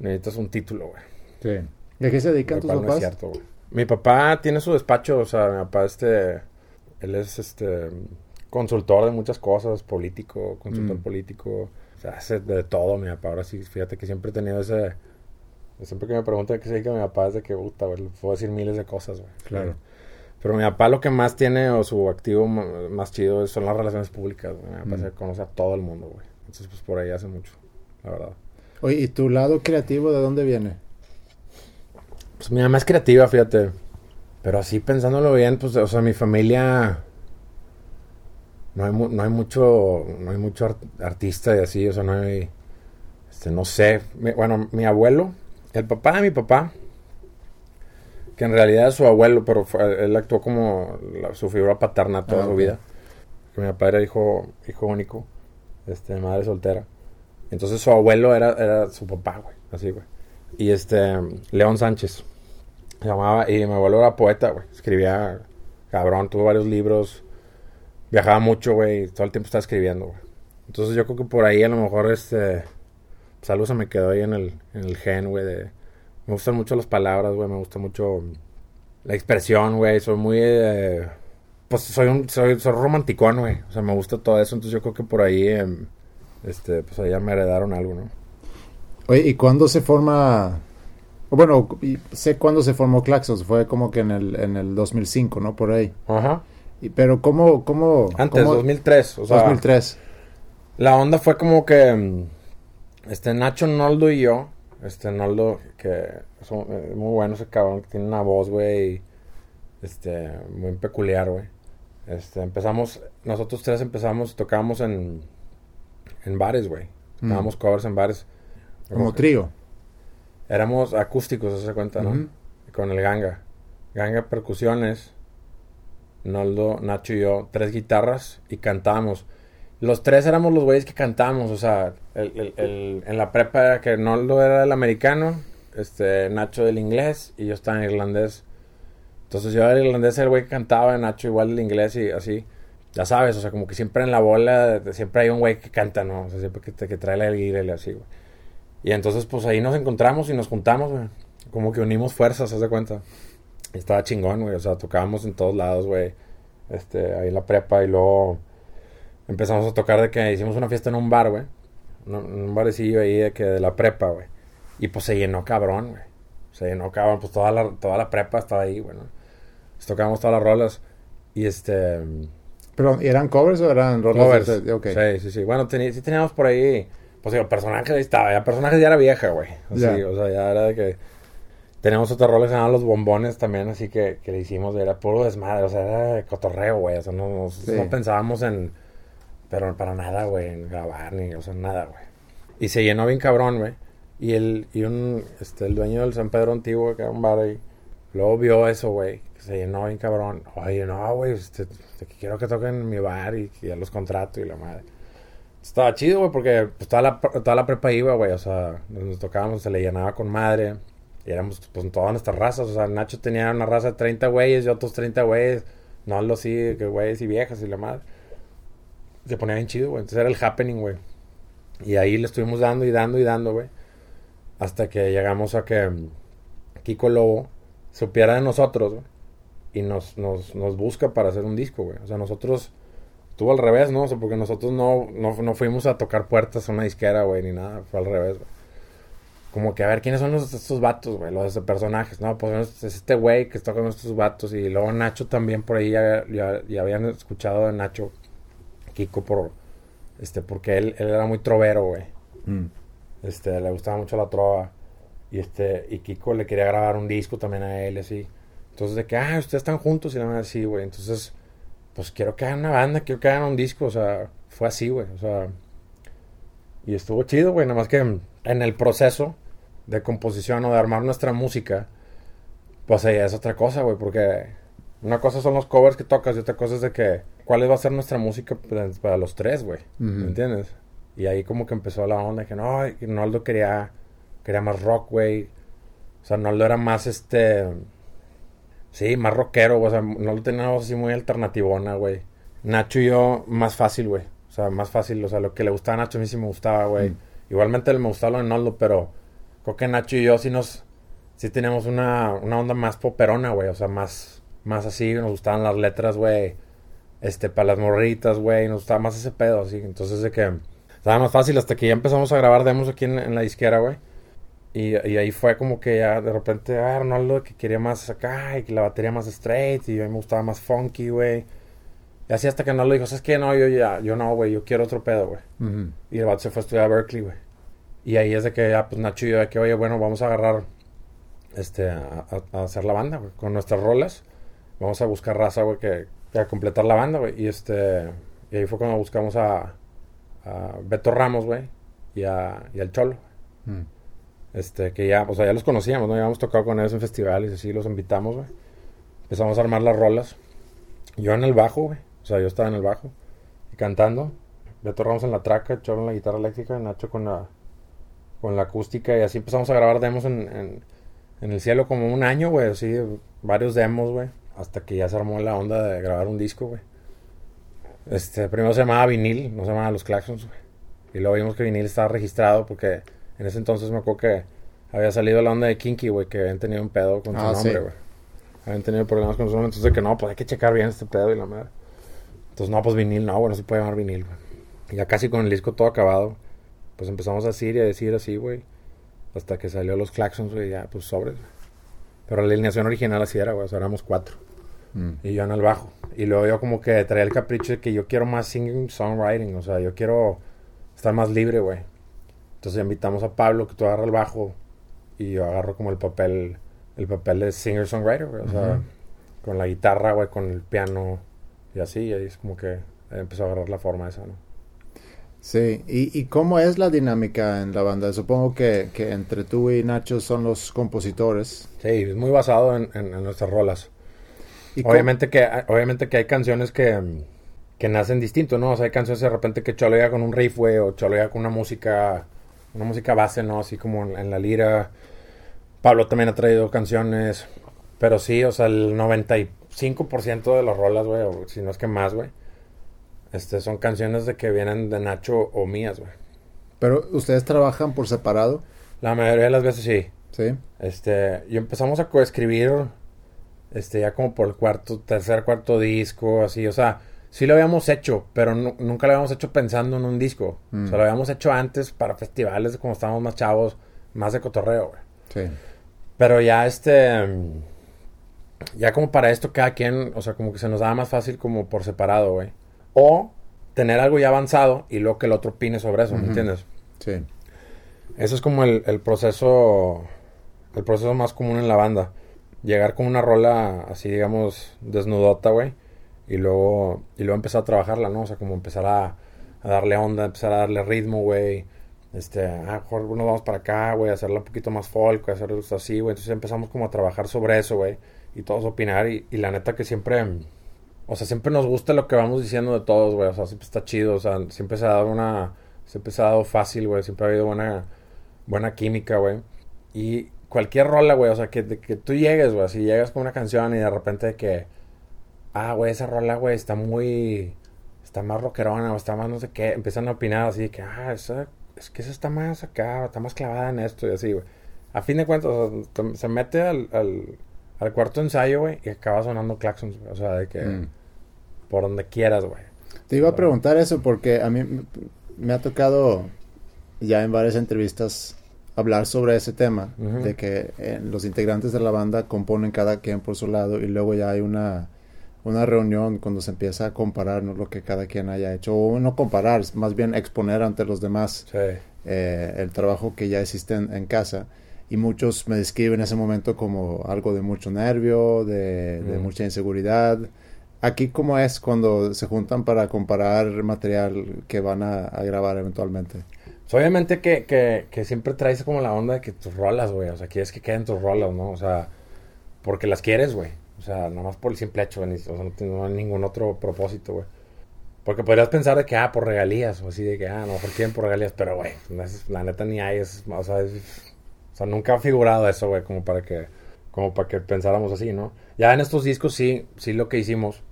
necesitas un título, güey. Sí. ¿De qué se dedican Lo tus cual no es papás? cierto, güey. Mi papá tiene su despacho, o sea, mi papá este, él es este consultor de muchas cosas, político, consultor Mm. político, o sea, hace de todo mi papá. Ahora sí, fíjate que siempre he tenido ese, siempre que me preguntan qué se dedica mi papá es de que, puta, güey, puedo decir miles de cosas, güey. Claro. Pero mi papá lo que más tiene, o su activo más chido, son las relaciones públicas, güey. Mi papá Mm. se conoce a todo el mundo, güey. Entonces, pues por ahí hace mucho, la verdad. Oye, ¿y tu lado creativo de dónde viene? Pues mi mamá es creativa, fíjate. Pero así pensándolo bien, pues, o sea, mi familia. No hay, mu- no hay mucho. No hay mucho art- artista y así, o sea, no hay. Este, no sé. Mi- bueno, mi abuelo, el papá de mi papá, que en realidad es su abuelo, pero fue- él actuó como la- su figura paterna toda Ah, su vida. Mi papá era hijo, hijo único, este, madre soltera. Entonces su abuelo era, era su papá, güey, así, güey. Y este, León Sánchez, llamaba, y mi abuelo era poeta, güey, escribía, cabrón, tuvo varios libros, viajaba mucho, güey, todo el tiempo estaba escribiendo, güey. Entonces yo creo que por ahí a lo mejor, este, pues algo se me quedó ahí en el, en el gen, güey. Me gustan mucho las palabras, güey, me gusta mucho la expresión, güey, soy muy... eh, pues soy un soy, soy romanticón, güey, o sea, me gusta todo eso, entonces yo creo que por ahí, em, este, pues allá me heredaron algo, ¿no? Oye, ¿y cuándo se forma? Bueno, y sé cuándo se formó Claxos, fue como que en el, en el 2005, ¿no? Por ahí. Ajá. Y, pero ¿cómo, cómo? Antes, cómo- 2003, o sea... 2003. La onda fue como que mm, este Nacho Noldo y yo, este Noldo que son eh, muy bueno ese cabrón, que tiene una voz, güey, este muy peculiar, güey. Este empezamos nosotros tres empezamos tocábamos en en bares, güey. Mm. Tocábamos covers en bares. Como trío. Éramos acústicos, se cuenta, ¿no? Con el ganga. Ganga percusiones. Noldo, Nacho y yo, tres guitarras y cantábamos. Los tres éramos los güeyes que cantábamos, o sea, el, el- el- en la prepa era que Noldo era el americano, este, Nacho del inglés y yo estaba en irlandés. Entonces yo era el irlandés, el güey que cantaba, Nacho igual el inglés y así. Ya sabes, o sea, como que siempre en la bola, siempre hay un güey que canta, ¿no? O sea, siempre que, trae la guira y así, güey. Y entonces, pues ahí nos encontramos y nos juntamos, güey. Como que unimos fuerzas, haz de cuenta. Y estaba chingón, güey. O sea, tocábamos en todos lados, güey. Este, ahí en la prepa y luego empezamos a tocar de que hicimos una fiesta en un bar, güey. Un, un barecillo ahí de la prepa, güey. Y pues se llenó cabrón, güey. Se llenó cabrón, pues toda la, toda la prepa estaba ahí, güey. Tocábamos todas las rolas. Y este... Pero, ¿eran covers o eran rolas? Covers. de- ok. Sí, sí, sí. Bueno, sí teníamos por ahí. Pues digo, personajes ahí estaba. Ya personajes ya era vieja, güey. Así, Ya. o sea, ya era de que. Teníamos otro rol que Los Bombones también, así que, que le hicimos. Era puro desmadre, o sea, era de cotorreo, güey. O sea, no, no, Sí. no pensábamos en. Pero para nada, güey, en grabar ni, o sea, nada, güey. Y se llenó bien cabrón, güey. Y el, y un, este, el dueño del San Pedro Antiguo, que era un bar ahí, luego vio eso, güey, se llenó bien cabrón. Oye, no, güey, este, quiero que toquen en mi bar y ya los contrato y la madre. Estaba chido, güey, porque pues, toda, la, toda la prepa iba, güey, o sea, nos tocábamos, se le llenaba con madre. Y éramos, pues, todas nuestras razas, o sea, Nacho tenía una raza de 30 güeyes y otros 30 güeyes. No, lo sí, que güeyes y viejas y la madre. Se ponía bien chido, güey. Entonces era el happening, güey. Y ahí le estuvimos dando y dando y dando, güey. Hasta que llegamos a que Kiko Lobo supiera de nosotros, güey. Y nos, nos, nos busca para hacer un disco, güey. O sea, nosotros... Estuvo al revés, ¿no? O sea, porque nosotros no, no, no fuimos a tocar puertas a una disquera, güey, ni nada. Fue al revés, güey. Como que a ver, ¿quiénes son los, estos vatos, güey? Los personajes, ¿no? Pues es este güey que está con estos vatos. Y luego Nacho también por ahí ya, ya, ya habían escuchado de Nacho Kiko por... Este, porque él, él era muy trovero, güey. Mm. Este, le gustaba mucho la trova. Y este, y Kiko le quería grabar un disco también a él, así. Entonces, de que, ah, ustedes están juntos y la madre así, güey. Entonces, pues quiero que hagan una banda, quiero que hagan un disco, o sea, fue así, güey. O sea, y estuvo chido, güey. Nada más que en el proceso de composición o de armar nuestra música, pues ahí es otra cosa, güey, porque una cosa son los covers que tocas y otra cosa es de que, ¿cuál va a ser nuestra música para, los tres, güey? ¿Me entiendes? Y ahí como que empezó la onda que no, Noldo quería, quería más rock, güey. O sea, Noldo era más este. Sí, más rockero, güey. O sea, Noldo tenía una voz así muy alternativona, güey. Nacho y yo, más fácil, güey. O sea, más fácil. O sea, lo que le gustaba a Nacho a mí sí me gustaba, güey. Mm. Igualmente me gustaba lo de Noldo, pero creo que Nacho y yo sí nos. Sí teníamos una, una onda más poperona, güey. O sea, más, más así. Nos gustaban las letras, güey. Este, para las morritas, güey. Nos gustaba más ese pedo, así. Entonces, de que. Estaba más fácil hasta que ya empezamos a grabar demos aquí en, en la disquera, güey. Y, y ahí fue como que ya de repente, ah, Ronaldo que quería más acá y que la batería más straight y a mí me gustaba más funky, güey. Y así hasta que no lo dijo, ¿sabes qué? No, yo ya, yo no, güey, yo quiero otro pedo, güey. Y el vato se fue a estudiar a Berkeley, güey. Y ahí es de que ya, pues Nacho y yo, de que, oye, bueno, vamos a agarrar, este, a, a- a hacer la banda, güey, con nuestras rolas. Vamos a buscar raza, güey, que, que a completar la banda, güey. Y este, y ahí fue cuando buscamos a, a Beto Ramos, güey, y, a, y al Cholo. Mm. Este, que ya, o sea, ya los conocíamos, ¿no? Ya habíamos tocado con ellos en festivales y así, los invitamos, güey. Empezamos a armar las rolas. Yo en el bajo, güey. O sea, yo estaba en el bajo y cantando. Beto Ramos en la traca, Cholo en la guitarra eléctrica, Nacho con la, con la acústica y así empezamos a grabar demos en, en, en el cielo como un año, güey. Así, varios demos, güey. Hasta que ya se armó la onda de grabar un disco, güey. Este, primero se llamaba Vinil, no se llamaba Los Claxons, güey. Y luego vimos que Vinil estaba registrado porque en ese entonces me acuerdo que había salido la onda de Kinky, güey, que habían tenido un pedo con su Ah, nombre, sí. güey. Habían tenido problemas con su nombre, entonces de que no, pues hay que checar bien este pedo y la madre. Entonces, no, pues vinil, no, güey, no se puede llamar vinil, güey. Y ya casi con el disco todo acabado, pues empezamos a decir y a decir así, güey. Hasta que salió los Claxons, güey, ya, pues sobres, güey. Pero la alineación original así era, güey, o sea, éramos cuatro. Mm. Y yo en el bajo. Y luego yo como que traía el capricho de que yo quiero más singing, songwriting. O sea, yo quiero estar más libre, güey. Entonces invitamos a Pablo que tú agarras el bajo y yo agarro como el papel, el papel de singer-songwriter. O sea, con la guitarra, güey, con el piano y así. Y ahí es como que empezó a agarrar la forma esa, ¿no? Sí, ¿Y, ¿y cómo es la dinámica en la banda? Supongo que, que entre tú y Nacho son los compositores. Sí, es muy basado en, en- en nuestras rolas. ¿Y cómo- Obviamente que, obviamente que hay canciones que, que nacen distinto, ¿no? O sea, hay canciones de repente que Cholo llega con un riff, güey, o Cholo llega con una música, una música base, ¿no? Así como en, en la lira. Pablo también ha traído canciones, pero sí, o sea, el 95% de las rolas, güey, o si no es que más, güey, este, son canciones de que vienen de Nacho o mías, güey. Pero ustedes trabajan por separado, La mayoría de las veces sí. ¿sí? Este, y empezamos a coescribir, este, ya como por el cuarto, tercer, cuarto disco, así, o sea, sí lo habíamos hecho, pero nu- nunca lo habíamos hecho pensando en un disco. Mm. O sea, lo habíamos hecho antes para festivales, como estábamos más chavos, más de cotorreo, güey. Sí. Pero ya este, mm, ya como para esto cada quien, o sea, como que se nos daba más fácil como por separado, güey. O tener algo ya avanzado y luego que el otro opine sobre eso, ¿me entiendes? Sí. Eso es como el, el proceso el proceso más común en la banda. Llegar con una rola así, digamos, desnudota, güey. Y luego, y luego empezar a trabajarla, ¿no? O sea, como empezar a, darle onda, empezar a darle ritmo, güey. Este, ah, mejor nos vamos para acá, güey, hacerla un poquito más folk, hacerlo así, güey. Entonces empezamos como a trabajar sobre eso, güey. Y todos opinar. Y, y la neta que siempre, o sea, siempre nos gusta lo que vamos diciendo de todos, güey. O sea, siempre está chido. O sea, siempre se ha dado una, siempre se ha dado fácil, güey. Siempre ha habido buena, buena química, güey. Y cualquier rola, güey, o sea, que, que tú llegues, güey, si llegas con una canción y de repente que, ah, güey, esa rola, güey, está muy, está más rockerona o está más no sé qué, empiezan a opinar así que, ah, esa, es que esa está más acá, está más clavada en esto y así, güey. A fin de cuentas, o sea, te- se mete al, al, al cuarto ensayo, güey, y acaba sonando claxons, güey, o sea, de que, Mm. por donde quieras, güey. Te iba a preguntar eso porque a mí me ha tocado ya en varias entrevistas hablar sobre ese tema, de que eh, los integrantes de la banda componen cada quien por su lado y luego ya hay una, una reunión cuando se empieza a comparar ¿no? lo que cada quien haya hecho, o no comparar, más bien exponer ante los demás Sí. eh, el trabajo que ya existe en, en casa. Y muchos me describen ese momento como algo de mucho nervio, de, de Mm. mucha inseguridad. Aquí, ¿cómo es cuando se juntan para comparar material que van a, a grabar eventualmente? Pues, obviamente que, que, que siempre traes como la onda de que tus rolas, güey. O sea, quieres que queden tus rolas, ¿no? O sea, porque las quieres, güey. O sea, nada más por el simple hecho, o sea, no tiene no hay ningún otro propósito, güey. Porque podrías pensar de que, ah, por regalías, o así de que, ah, no, por quién por regalías, pero, güey, la neta ni hay, es, o sea, es- o sea, nunca ha figurado eso, güey, como para que, como para que pensáramos así, ¿no? Ya en estos discos sí, sí lo que hicimos,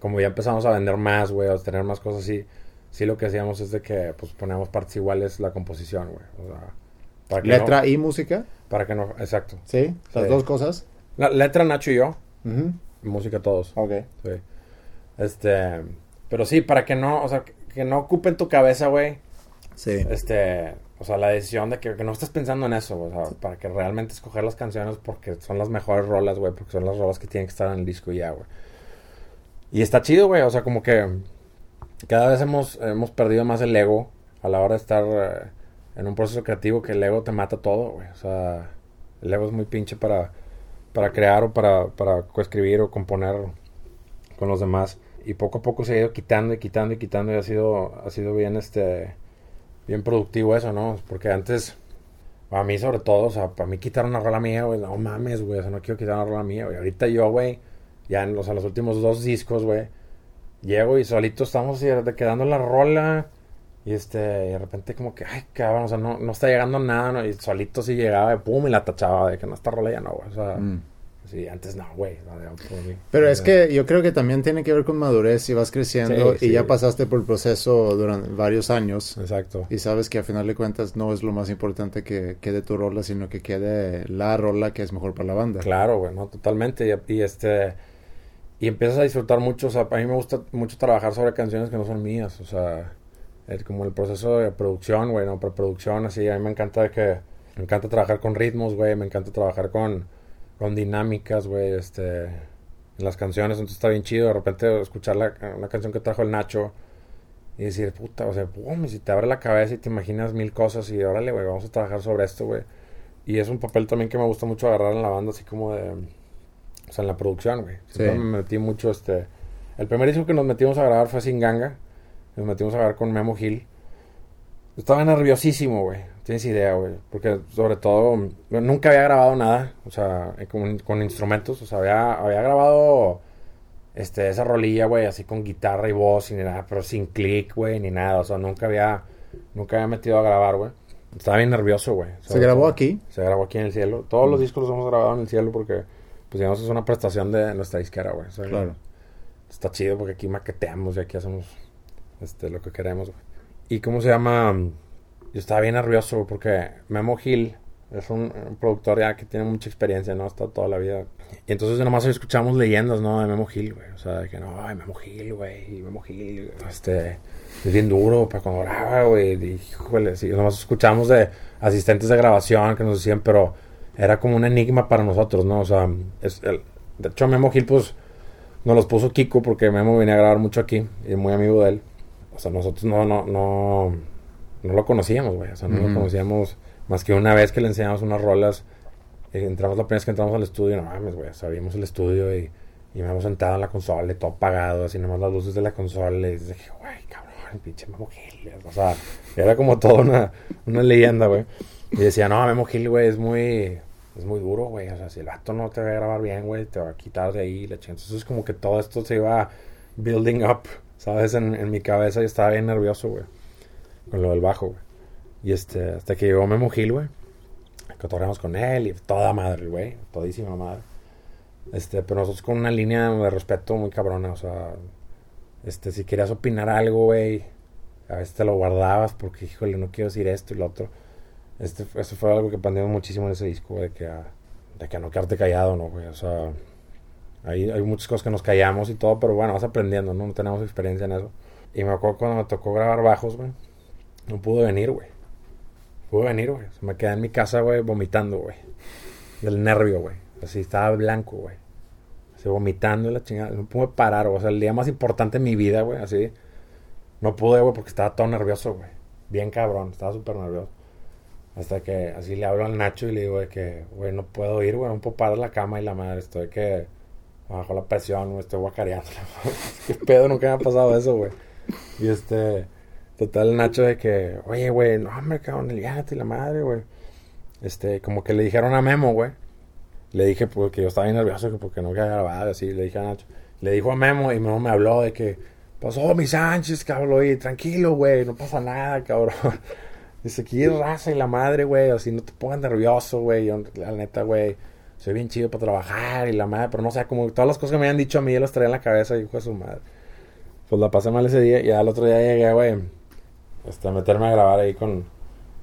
como ya empezamos a vender más, güey, a tener más cosas así, sí lo que hacíamos es de que, pues, poníamos partes iguales la composición, güey, o sea, para que ¿Letra no, y música? para que no, exacto. ¿Sí? ¿Las Sí. dos cosas? La letra Nacho y yo, Música todos. Ok. Sí. Este, pero sí, para que no, o sea, que, que no ocupen tu cabeza, güey. Sí. Este, o sea, la decisión de que, que no estés pensando en eso, o sea, para que realmente escoger las canciones porque son las mejores rolas, güey, porque son las rolas que tienen que estar en el disco y ya, güey. Y está chido, güey, o sea, como que cada vez hemos, hemos perdido más el ego a la hora de estar eh, en un proceso creativo que el ego te mata todo, güey. O sea, el ego es muy pinche para, para crear o para, para coescribir o componer con los demás. Y poco a poco se ha ido quitando y quitando y quitando y ha sido, ha sido bien, este, bien productivo eso, ¿no? Porque antes, A mí sobre todo, o sea, para mí quitar una rola mía, güey, no mames, güey, o sea, no quiero quitar una rola mía, güey. Ahorita yo, güey, ya en los, los últimos dos discos, güey, llego y solito estamos quedando la rola y este, y de repente como que, ay, cabrón, o sea, no, no está llegando nada, ¿no? Y solito sí llegaba, y pum, y la tachaba de que no, esta rola ya no, güey, o sea, Mm. sí, antes no, güey. no. Pero es que yo creo que también tiene que ver con madurez y vas creciendo Sí, y sí. ya pasaste por el proceso durante varios años Exacto. y sabes que a final de cuentas no es lo más importante que quede tu rola, sino que quede la rola que es mejor para la banda. Claro, güey, no, totalmente. Y, y, este. Y empiezas a disfrutar mucho. O sea, a mí me gusta mucho trabajar sobre canciones que no son mías. O sea, el- como el proceso de producción, güey, no, preproducción, así. A mí me encanta que. Me encanta trabajar con ritmos, güey. Me encanta trabajar con, con dinámicas, güey. Este. En las canciones. Entonces está bien chido. De repente escuchar la, una canción que trajo el Nacho. Y decir, puta, o sea, pum, y si te abre la cabeza y te imaginas mil cosas. Y órale, güey, vamos a trabajar sobre esto, güey. Y es un papel también que me gusta mucho agarrar en la banda, así como de. O sea, en la producción, güey. Siempre Sí. me metí mucho, este. El primer disco que nos metimos a grabar fue Sin Ganga. Nos metimos a grabar con Memo Gil. Estaba nerviosísimo, güey. Tienes idea, güey. Porque sobre todo, nunca había grabado nada. O sea, eh, con, con instrumentos. O sea, había, había grabado este, esa rolilla, güey, así con guitarra y voz y ni nada, pero sin click, güey, ni nada. O sea, nunca había, nunca había metido a grabar, güey. Estaba bien nervioso, güey. ¿Se grabó todo. aquí? Se grabó aquí en el cielo. Todos los Mm. discos los hemos grabado en el cielo porque, pues digamos, es una prestación de nuestra disquera, güey. O sea, Claro. Está chido porque aquí maqueteamos y aquí hacemos este, lo que queremos, güey. ¿Y cómo se llama? Yo estaba bien nervioso porque Memo Gil es un, productor ya que tiene mucha experiencia, ¿no? Está toda la vida. Y entonces nomás escuchamos leyendas, ¿no? De Memo Gil, güey. O sea, de que no, ay, Memo Gil, güey. Memo Gil, este... Es bien duro para cuando graba, güey. Híjole, sí. Nomás escuchamos de asistentes de grabación que nos decían, pero era como un enigma para nosotros, ¿no? O sea, es el, de hecho Memo Gil, pues, nos los puso Kiko porque Memo venía a grabar mucho aquí y muy amigo de él. O sea, nosotros no, no, no, no lo conocíamos, güey. O sea, no lo conocíamos más que una vez que le enseñamos unas rolas. eh, entramos la primera vez que entramos al estudio, no mames, güey. O sea, vimos el estudio y, y me hemos sentado en la consola todo apagado, así nomás las luces de la consola. Y dije, güey, cabrón, pinche Memo Gil. O sea, era como toda una, una leyenda, güey. Y decía, no, Memo Gil, güey, es muy, es muy duro, güey. O sea, si el vato no te va a grabar bien, güey, te va a quitar de ahí la chingada. Entonces, como que todo esto se iba building up, ¿sabes? En, mi cabeza y estaba bien nervioso, güey. Con lo del bajo, güey. Y este, hasta que llegó Memo Gil, güey. Cotorreamos con él y toda madre, güey. Todísima madre. Este, pero nosotros con una línea de respeto muy cabrona, o sea, este, si querías opinar algo, güey, a veces te lo guardabas porque, híjole, no quiero decir esto y lo otro. Este, eso fue algo que aprendimos muchísimo en ese disco, güey, de que, a, de que a no quedarte callado, ¿no, güey? O sea, hay, hay muchas cosas que nos callamos y todo, pero bueno, vas aprendiendo, ¿no? No tenemos experiencia en eso. Y me acuerdo cuando me tocó grabar bajos, güey, no pude venir, güey. Pude venir, güey. Me quedé en mi casa, güey, vomitando, güey. Del nervio, güey. Así, estaba blanco, güey. Así, vomitando la chingada. No pude parar, güey. O sea, el día más importante de mi vida, güey, así. No pude, güey, porque estaba todo nervioso, güey. Bien cabrón, estaba súper nervioso. Hasta que así le hablo al Nacho y le digo de que, güey, no puedo ir, güey, no puedo parar la cama y la madre, estoy que bajo la presión, me estoy guacareando. Qué pedo, nunca me ha pasado eso, güey. Y este, total, Nacho de que, oye, güey, no, hombre, cabrón, aliviánate la madre, güey. Este, como que le dijeron a Memo, güey. Le dije, pues, que yo estaba bien nervioso, que porque no había grabado, así, le dije a Nacho. Le dijo a Memo y Memo me habló de que, pasó mi Sánchez, cabrón, y tranquilo, güey, no pasa nada, cabrón. Dice, aquí raza y la madre, güey, así no te pongas nervioso, güey. La neta, güey, soy bien chido para trabajar y la madre, pero no sé, como todas las cosas que me habían dicho a mí, yo las traía en la cabeza, hijo de su madre. Pues la pasé mal ese día y al otro día llegué, güey, este, a meterme a grabar ahí con,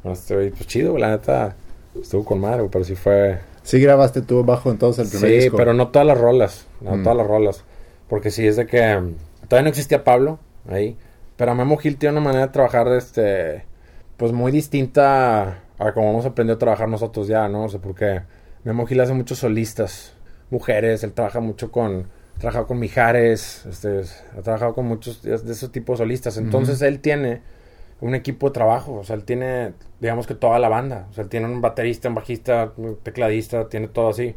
con este, güey, pues chido, güey, la neta, estuvo con madre, güey, pero sí fue... Sí grabaste tú bajo entonces el primer Sí, disco. pero no todas las rolas, no Mm. todas las rolas, porque sí es de que mm, todavía no existía Pablo ahí, pero Memo Gil tiene una manera de trabajar, este, pues muy distinta a como hemos aprendido a trabajar nosotros ya, ¿no? O sea, porque Memo Gil hace muchos solistas, mujeres, él trabaja mucho con, ha trabajado con Mijares, este, ha trabajado con muchos de de ese tipo de solistas, entonces él tiene un equipo de trabajo, o sea, él tiene, digamos que toda la banda, o sea, él tiene un baterista, un bajista, un tecladista, tiene todo así.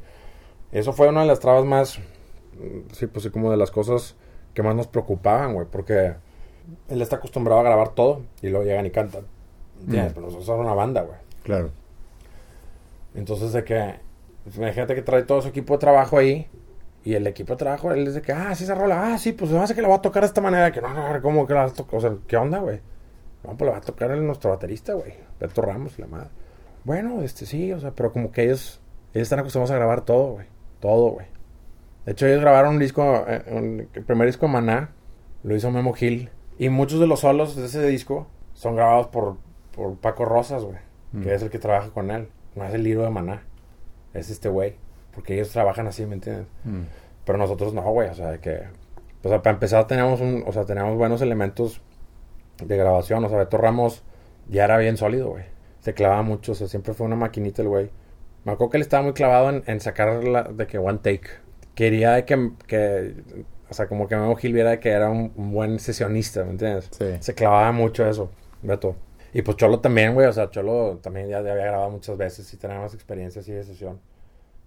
Eso fue una de las trabas más, mm, sí, pues sí, como de las cosas que más nos preocupaban, güey, porque él está acostumbrado a grabar todo y luego llegan y cantan. Mm. Pero nosotros somos una banda, güey. Claro. Entonces de que, pues, imagínate que trae todo su equipo de trabajo ahí. Y el equipo de trabajo, él dice que, ah, sí, esa rola, ah, sí, pues hace que la va a tocar de esta manera. Que no, no, ¿cómo que la vas a tocar? O sea, ¿qué onda, güey? No, pues la va a tocar el, nuestro baterista, güey. Beto Ramos, la madre. Bueno, este sí, o sea, pero como que ellos, ellos están acostumbrados a grabar todo, güey. Todo, güey. De hecho, ellos grabaron un disco, eh, un- el primer disco de Maná, lo hizo Memo Gil. Y muchos de los solos de ese disco son grabados por, por Paco Rosas, güey. Que Mm. es el que trabaja con él. No es el libro de Maná. Es este güey. Porque ellos trabajan así, ¿me entiendes? Mm. Pero nosotros no, güey. O sea, que... O sea, para empezar tenemos un... O sea, tenemos buenos elementos de grabación. O sea, Beto Ramos ya era bien sólido, güey. Se clavaba mucho. O sea, siempre fue una maquinita el güey. Me acuerdo que él estaba muy clavado en, en sacar la, de que one take. Quería de que, que... O sea, como que Memo Gil viera de que era un, un buen sesionista, ¿me entiendes? Sí. Se clavaba mucho eso, Beto. Y pues Cholo también, güey. O sea, Cholo también ya, ya había grabado muchas veces y tenía más experiencia así de sesión.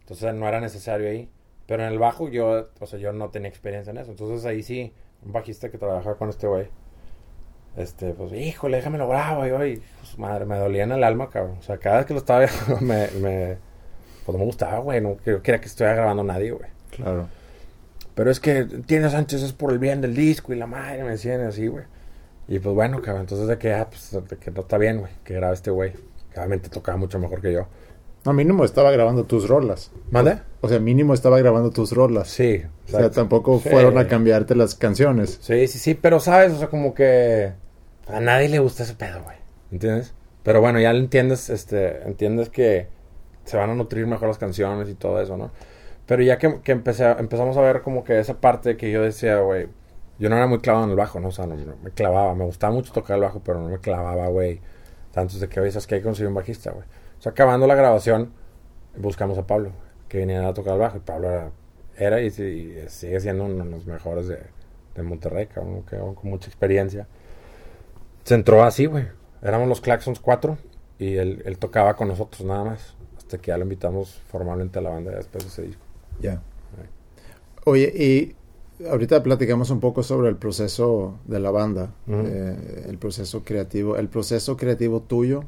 Entonces no era necesario ahí. Pero en el bajo yo, o sea, yo no tenía experiencia en eso. Entonces ahí sí, un bajista que trabajaba con este güey. Este, pues, híjole, déjame lo grabo. Y hoy, pues, madre, me dolía en el alma, cabrón. O sea, cada vez que lo estaba viendo, me, me, pues no me gustaba, güey. No que- quería que estuviera grabando nadie, güey. Claro. Pero es que, entiendes, Sánchez, es por el bien del disco y la madre, me decían así, güey. Y pues bueno, cabrón, entonces de que, ah, pues, de que no está bien, güey, que grabe este güey. Obviamente tocaba mucho mejor que yo. No, mínimo estaba grabando tus rolas. ¿Mande? O sea, mínimo estaba grabando tus rolas. Sí. O sea, tampoco Sí. fueron a cambiarte las canciones. Sí, sí, sí, pero sabes, o sea, como que a nadie le gusta ese pedo, güey. ¿Entiendes? Pero bueno, ya lo entiendes, este, entiendes que se van a nutrir mejor las canciones y todo eso, ¿no? Pero ya que, que empecé, empezamos a ver como que esa parte que yo decía, güey, yo no era muy clavado en el bajo, ¿no? O sea, no, no me clavaba, me gustaba mucho tocar el bajo, pero no me clavaba, güey. Tantos de que veces que hay que conseguir un bajista, güey. O sea, acabando la grabación, buscamos a Pablo, que viniera a tocar el bajo, y Pablo era, era y, si- y sigue siendo uno de los mejores de, de Monterrey, cabrón, que con mucha experiencia. Se entró así, güey. Éramos los Claxons 4 y él, él tocaba con nosotros nada más. Hasta que ya lo invitamos formalmente a la banda después de ese disco. Ya. Oye, y ahorita platicamos un poco sobre el proceso de la banda, eh, el proceso creativo. El proceso creativo tuyo,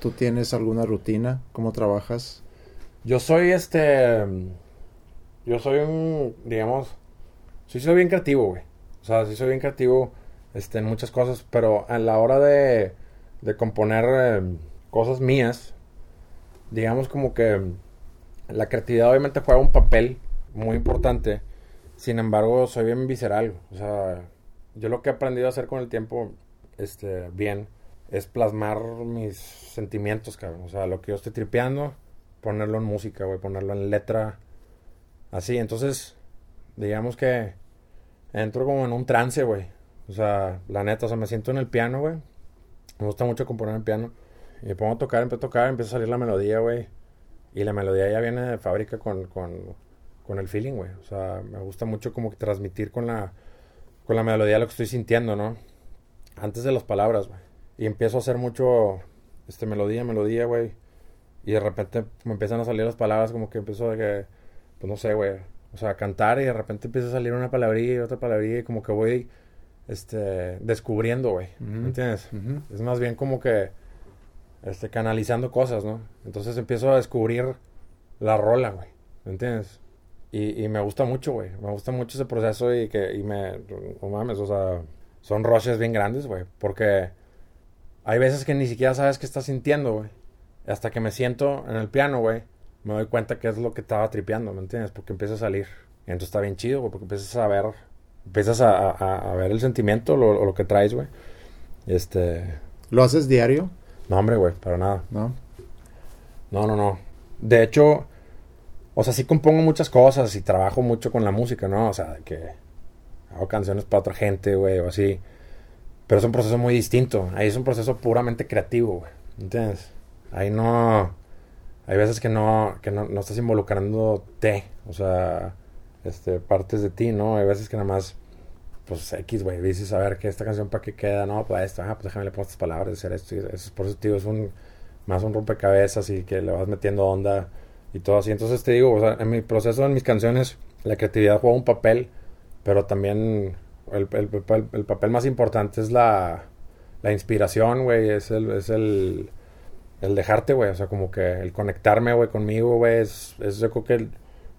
¿tú tienes alguna rutina? ¿Cómo trabajas? Yo soy este. Yo soy un. Digamos. Sí, soy bien creativo, güey. O sea, sí soy bien creativo este, en muchas cosas. Pero a la hora de, de componer eh, cosas mías, digamos como que la creatividad obviamente juega un papel muy importante. Sin embargo, soy bien visceral. O sea, yo lo que he aprendido a hacer con el tiempo, este, bien, es plasmar mis sentimientos, cabrón. O sea, lo que yo estoy tripeando, ponerlo en música, güey, ponerlo en letra. Así, entonces, digamos que entro como en un trance, güey. O sea, la neta, o sea, me siento en el piano, güey. Me gusta mucho componer en piano. Y me pongo a tocar, empiezo a tocar, empieza a salir la melodía, güey. Y la melodía ya viene de fábrica con, con, con el feeling, güey. O sea, me gusta mucho como que transmitir con la, con la melodía lo que estoy sintiendo, ¿no? Antes de las palabras, güey. Y empiezo a hacer mucho, este, melodía, melodía, güey. Y de repente me empiezan a salir las palabras como que empiezo de que, pues no sé, güey. O sea, a cantar y de repente empieza a salir una palabrilla y otra palabrilla y como que voy, este, descubriendo, güey. Ujú. ¿Me entiendes? Es más bien como que, este, canalizando cosas, ¿no? Entonces empiezo a descubrir la rola, güey. ¿Me entiendes? Y, y me gusta mucho, güey. Me gusta mucho ese proceso y que, y me, no mames, o sea, son rushes bien grandes, güey. Porque hay veces que ni siquiera sabes qué estás sintiendo, güey. Hasta que me siento en el piano, güey, me doy cuenta que es lo que estaba tripeando, ¿me entiendes? Porque empieza a salir. Y entonces está bien chido, güey, porque empiezas a ver, empiezas a, a- a ver el sentimiento, lo, lo que traes, güey. Este, ¿Lo haces diario? no, hombre, güey, para nada. ¿No? No, no, no. De hecho, o sea, sí compongo muchas cosas y trabajo mucho con la música, ¿no? O sea, que hago canciones para otra gente, güey, o así. Pero es un proceso muy distinto. Ahí es un proceso puramente creativo, güey. ¿Entiendes? Ahí no... Hay veces que no, que no, no estás involucrándote. O sea, este, partes de ti, ¿no? Hay veces que nada más, pues, X, güey, dices, a ver, que esta canción para qué queda, no, para esto, ah, pues déjame le pongo estas palabras, hacer esto. Y eso es por eso, tío, es un, más un rompecabezas y que le vas metiendo onda y todo así. Entonces te digo, o sea, en mi proceso, en mis canciones, la creatividad juega un papel, pero también el, el, papel- el papel más importante es la, la inspiración, güey, es el, es el, el dejarte, güey. O sea, como que el conectarme, güey, conmigo, güey, es, es yo creo que el-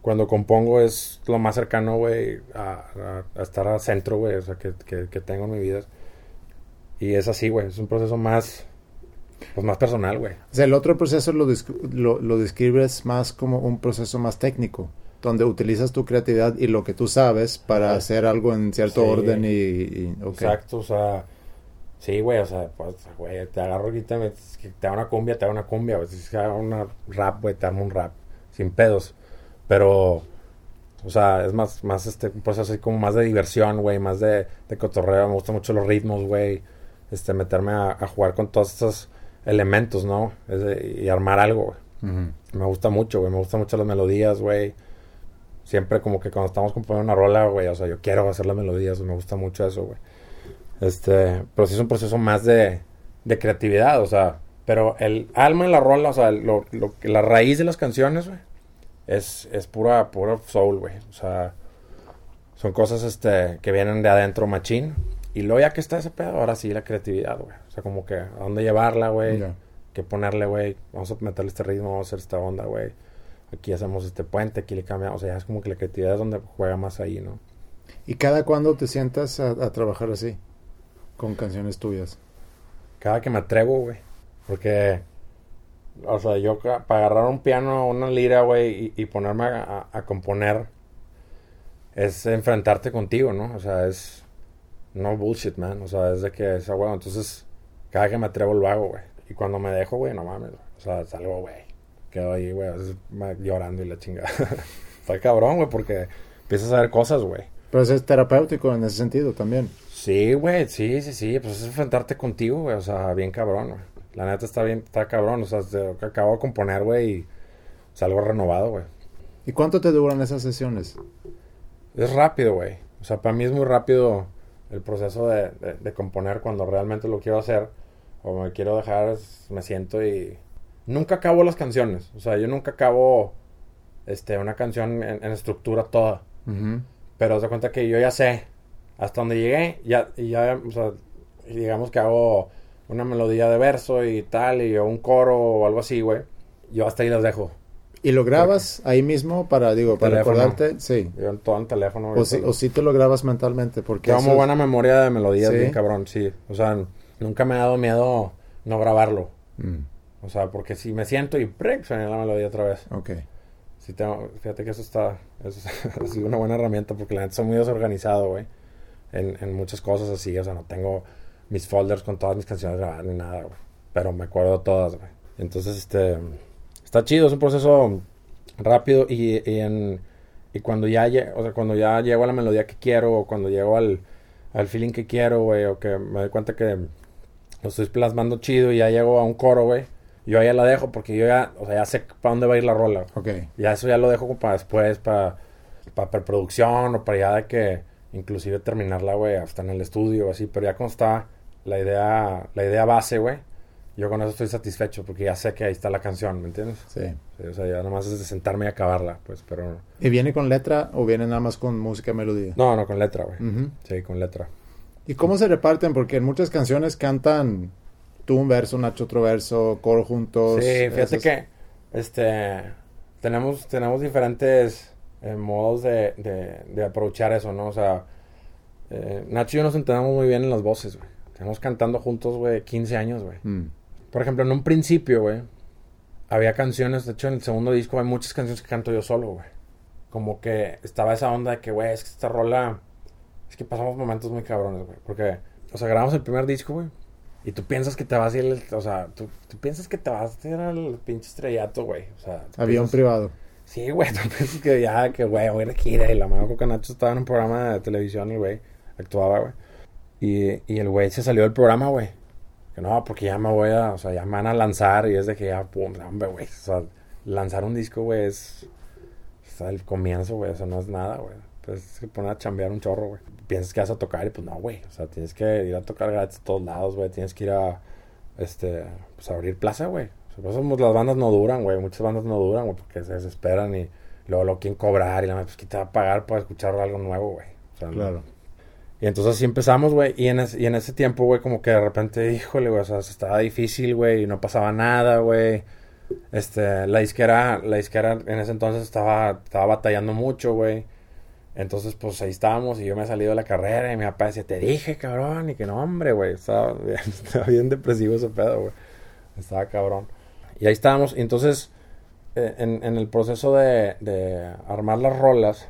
cuando compongo es lo más cercano, güey, a, a- a estar al centro, güey, o sea, que, que, que tengo en mi vida. Y es así, güey, es un proceso más, pues más personal, güey. O sea, el otro proceso lo, lo, lo describes más como un proceso más técnico, donde utilizas tu creatividad y lo que tú sabes para hacer algo en cierto Sí. orden y... Exacto, o sea, sí, güey, o sea, pues, güey, te agarro ahorita, me- te hago una cumbia, te hago una cumbia, güey, te hago una rap, güey, te armo un rap, sin pedos, pero, o sea, es más, más este, un proceso así como más de diversión, güey, más de, de cotorreo, me gustan mucho los ritmos, güey, este, meterme a, a jugar con todos estos elementos, ¿no? Es de- y armar algo, güey. Me gusta mucho, güey. Me gustan mucho las melodías, güey. Siempre como que cuando estamos componiendo una rola, güey, o sea, yo quiero hacer las melodías, me gusta mucho eso, güey. Este, pero sí es un proceso más de, de creatividad, o sea, pero el alma en la rola, o sea, lo, lo, la raíz de las canciones, güey, es, es pura, pura soul, güey. O sea, son cosas, este, que vienen de adentro machín. Y luego ya que está ese pedo, ahora sí la creatividad, güey. O sea, como que a dónde llevarla, güey Ya. que ponerle, güey, vamos a meterle este ritmo, vamos a hacer esta onda, güey. Aquí hacemos este puente, aquí le cambiamos, o sea, ya es como que la creatividad es donde juega más ahí, ¿no? ¿Y cada cuándo te sientas a, a trabajar así? Con canciones tuyas. Cada que me atrevo, güey, porque, o sea, yo para agarrar un piano, una lira, güey, y, y ponerme a, a- a componer, es enfrentarte contigo, ¿no? O sea, es no bullshit, man, o sea, es de que esa, güey, entonces, cada que me atrevo lo hago, güey. Y cuando me dejo, güey, no mames, o sea, salgo, güey, quedo ahí, güey, llorando y la chingada. Está cabrón, güey, porque empiezas a ver cosas, güey. Pero eso es terapéutico en ese sentido también. Sí, güey, sí, sí, sí, pues es enfrentarte contigo, güey, o sea, bien cabrón, güey. La neta está bien, está cabrón, o sea, se- acabo de componer, güey, y salgo renovado, güey. ¿Y cuánto te duran esas sesiones? Es rápido, güey. O sea, para mí es muy rápido el proceso de, de- de componer cuando realmente lo quiero hacer o me quiero dejar, me siento y... Nunca acabo las canciones, o sea, yo nunca acabo este, una canción en, en estructura toda. Ujú. Pero se cuenta que yo ya sé hasta donde llegué, ya, y ya, o sea, digamos que hago una melodía de verso y tal, y un coro o algo así, güey. Yo hasta ahí las dejo. ¿Y lo grabas ahí mismo para, digo, para Teléfono. recordarte? Sí. Yo en todo el teléfono. O si, o si te lo grabas mentalmente, porque Tengo eso muy buena memoria de melodías, ¿Sí? bien cabrón, sí. O sea, nunca me ha dado miedo no grabarlo. Mm, O sea, porque si me siento y ¡prec! suena la melodía otra vez. ok. Sí tengo, fíjate que eso está, eso es- ha sido una buena herramienta porque la neta soy muy desorganizado, güey. En, en muchas cosas así, o sea, no tengo mis folders con todas mis canciones grabadas ni nada, güey. Pero me acuerdo todas, güey. Entonces, este, está chido, es un proceso rápido y, y en, y cuando ya, o sea, cuando ya llego a la melodía que quiero o cuando llego al, al feeling que quiero, güey, o que me doy cuenta que lo estoy plasmando chido y ya llego a un coro, güey. Yo ya la dejo porque yo ya, o sea, ya sé para dónde va a ir la rola. Ok. Ya eso ya lo dejo como para después, para, para preproducción o para ya de que inclusive terminarla, güey, hasta en el estudio o así. Pero ya está la idea, la idea base, güey, yo con eso estoy satisfecho porque ya sé que ahí está la canción, ¿me entiendes? Sí. Sí, o sea, ya nomás es de sentarme y acabarla, pues, pero... ¿Y viene con letra o viene nada más con música y melodía? No, no, con letra, güey. Ujú. Sí, con letra. ¿Y cómo se reparten? Porque en muchas canciones cantan tú un verso, Nacho otro verso, coro juntos. Sí, fíjate esos- que este tenemos, tenemos diferentes eh, modos de, de, de aprovechar eso, ¿no? O sea, eh, Nacho y yo nos entendemos muy bien en las voces, güey. Tenemos cantando juntos, güey, 15 años, güey. Mm, Por ejemplo, en un principio, güey, había canciones, de hecho, en el segundo disco hay muchas canciones que canto yo solo, güey. Como que estaba esa onda de que, güey, es que esta rola, es que pasamos momentos muy cabrones, güey. Porque, o sea, grabamos el primer disco, güey. Y tú piensas que te vas a ir, o sea, tú, tú piensas que te vas a ir al pinche estrellato, güey. O sea, Avión piensas- privado. Sí, güey, tú piensas que ya, que güey, voy a ir gira. Y la mano que Nacho estaba en un programa de televisión, el güey, actuaba, güey. Y, y el güey se salió del programa, güey. Que no, porque ya me voy a, o sea, ya me van a lanzar. Y es de que ya, pum, hombre, güey. O sea, lanzar un disco, güey, es, es el comienzo, güey. O sea, no es nada, güey. Pues se pone a chambear un chorro, güey. Piensas que vas a tocar y pues no, güey. O sea, tienes que ir a tocar gratis a todos lados, güey. Tienes que ir a, este, pues a abrir plaza, güey. O sea, por eso pues, las bandas no duran, güey. Muchas bandas no duran, güey, porque se desesperan y luego lo quieren cobrar y la pues, ¿quién te va a pagar para escuchar algo nuevo, güey? O sea, no. Claro. Y entonces así empezamos, güey. Y, en es- y en ese tiempo, güey, como que de repente, híjole, güey, o sea, estaba difícil, güey, y no pasaba nada, güey. Este, la disquera, la disquera en ese entonces estaba, estaba batallando mucho, güey. Entonces, pues ahí estábamos y yo me he salido de la carrera y mi papá decía, te dije, cabrón, y que no, hombre, güey. Estaba bien, depresivo ese pedo, güey. Estaba cabrón. Y ahí estábamos. Y entonces, eh, en, el proceso de, de armar las rolas,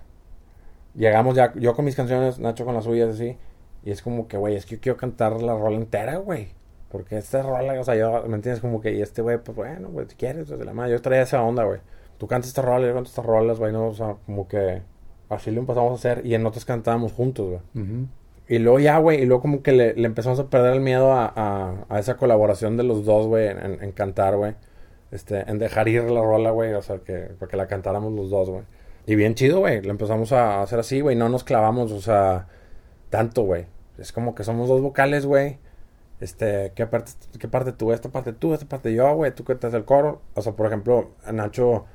llegamos ya, yo con mis canciones, Nacho con las suyas, así. Y es como que, güey, es que yo quiero cantar la rola entera, güey. Porque esta rola, o sea, yo, ¿me entiendes? Como que, y este güey, pues bueno, güey, si quieres, pues, de la madre. Yo traía esa onda, güey. Tú cantas esta rola, yo canto estas rolas, güey, no, o sea, como que así lo empezamos a hacer y en otras cantábamos juntos, güey. Y luego ya, güey, y luego como que le, le empezamos a perder el miedo a, a, a esa colaboración de los dos, güey, en, en cantar, güey. Este, en dejar ir la rola, güey, o sea, que, para que la cantáramos los dos, güey. Y bien chido, güey, lo empezamos a hacer así, güey, no nos clavamos, o sea, tanto, güey. Es como que somos dos vocales, güey. Este, ¿qué parte, qué parte tú? Esta parte tú, esta parte yo, güey, tú que te haces el coro. O sea, por ejemplo, Nacho,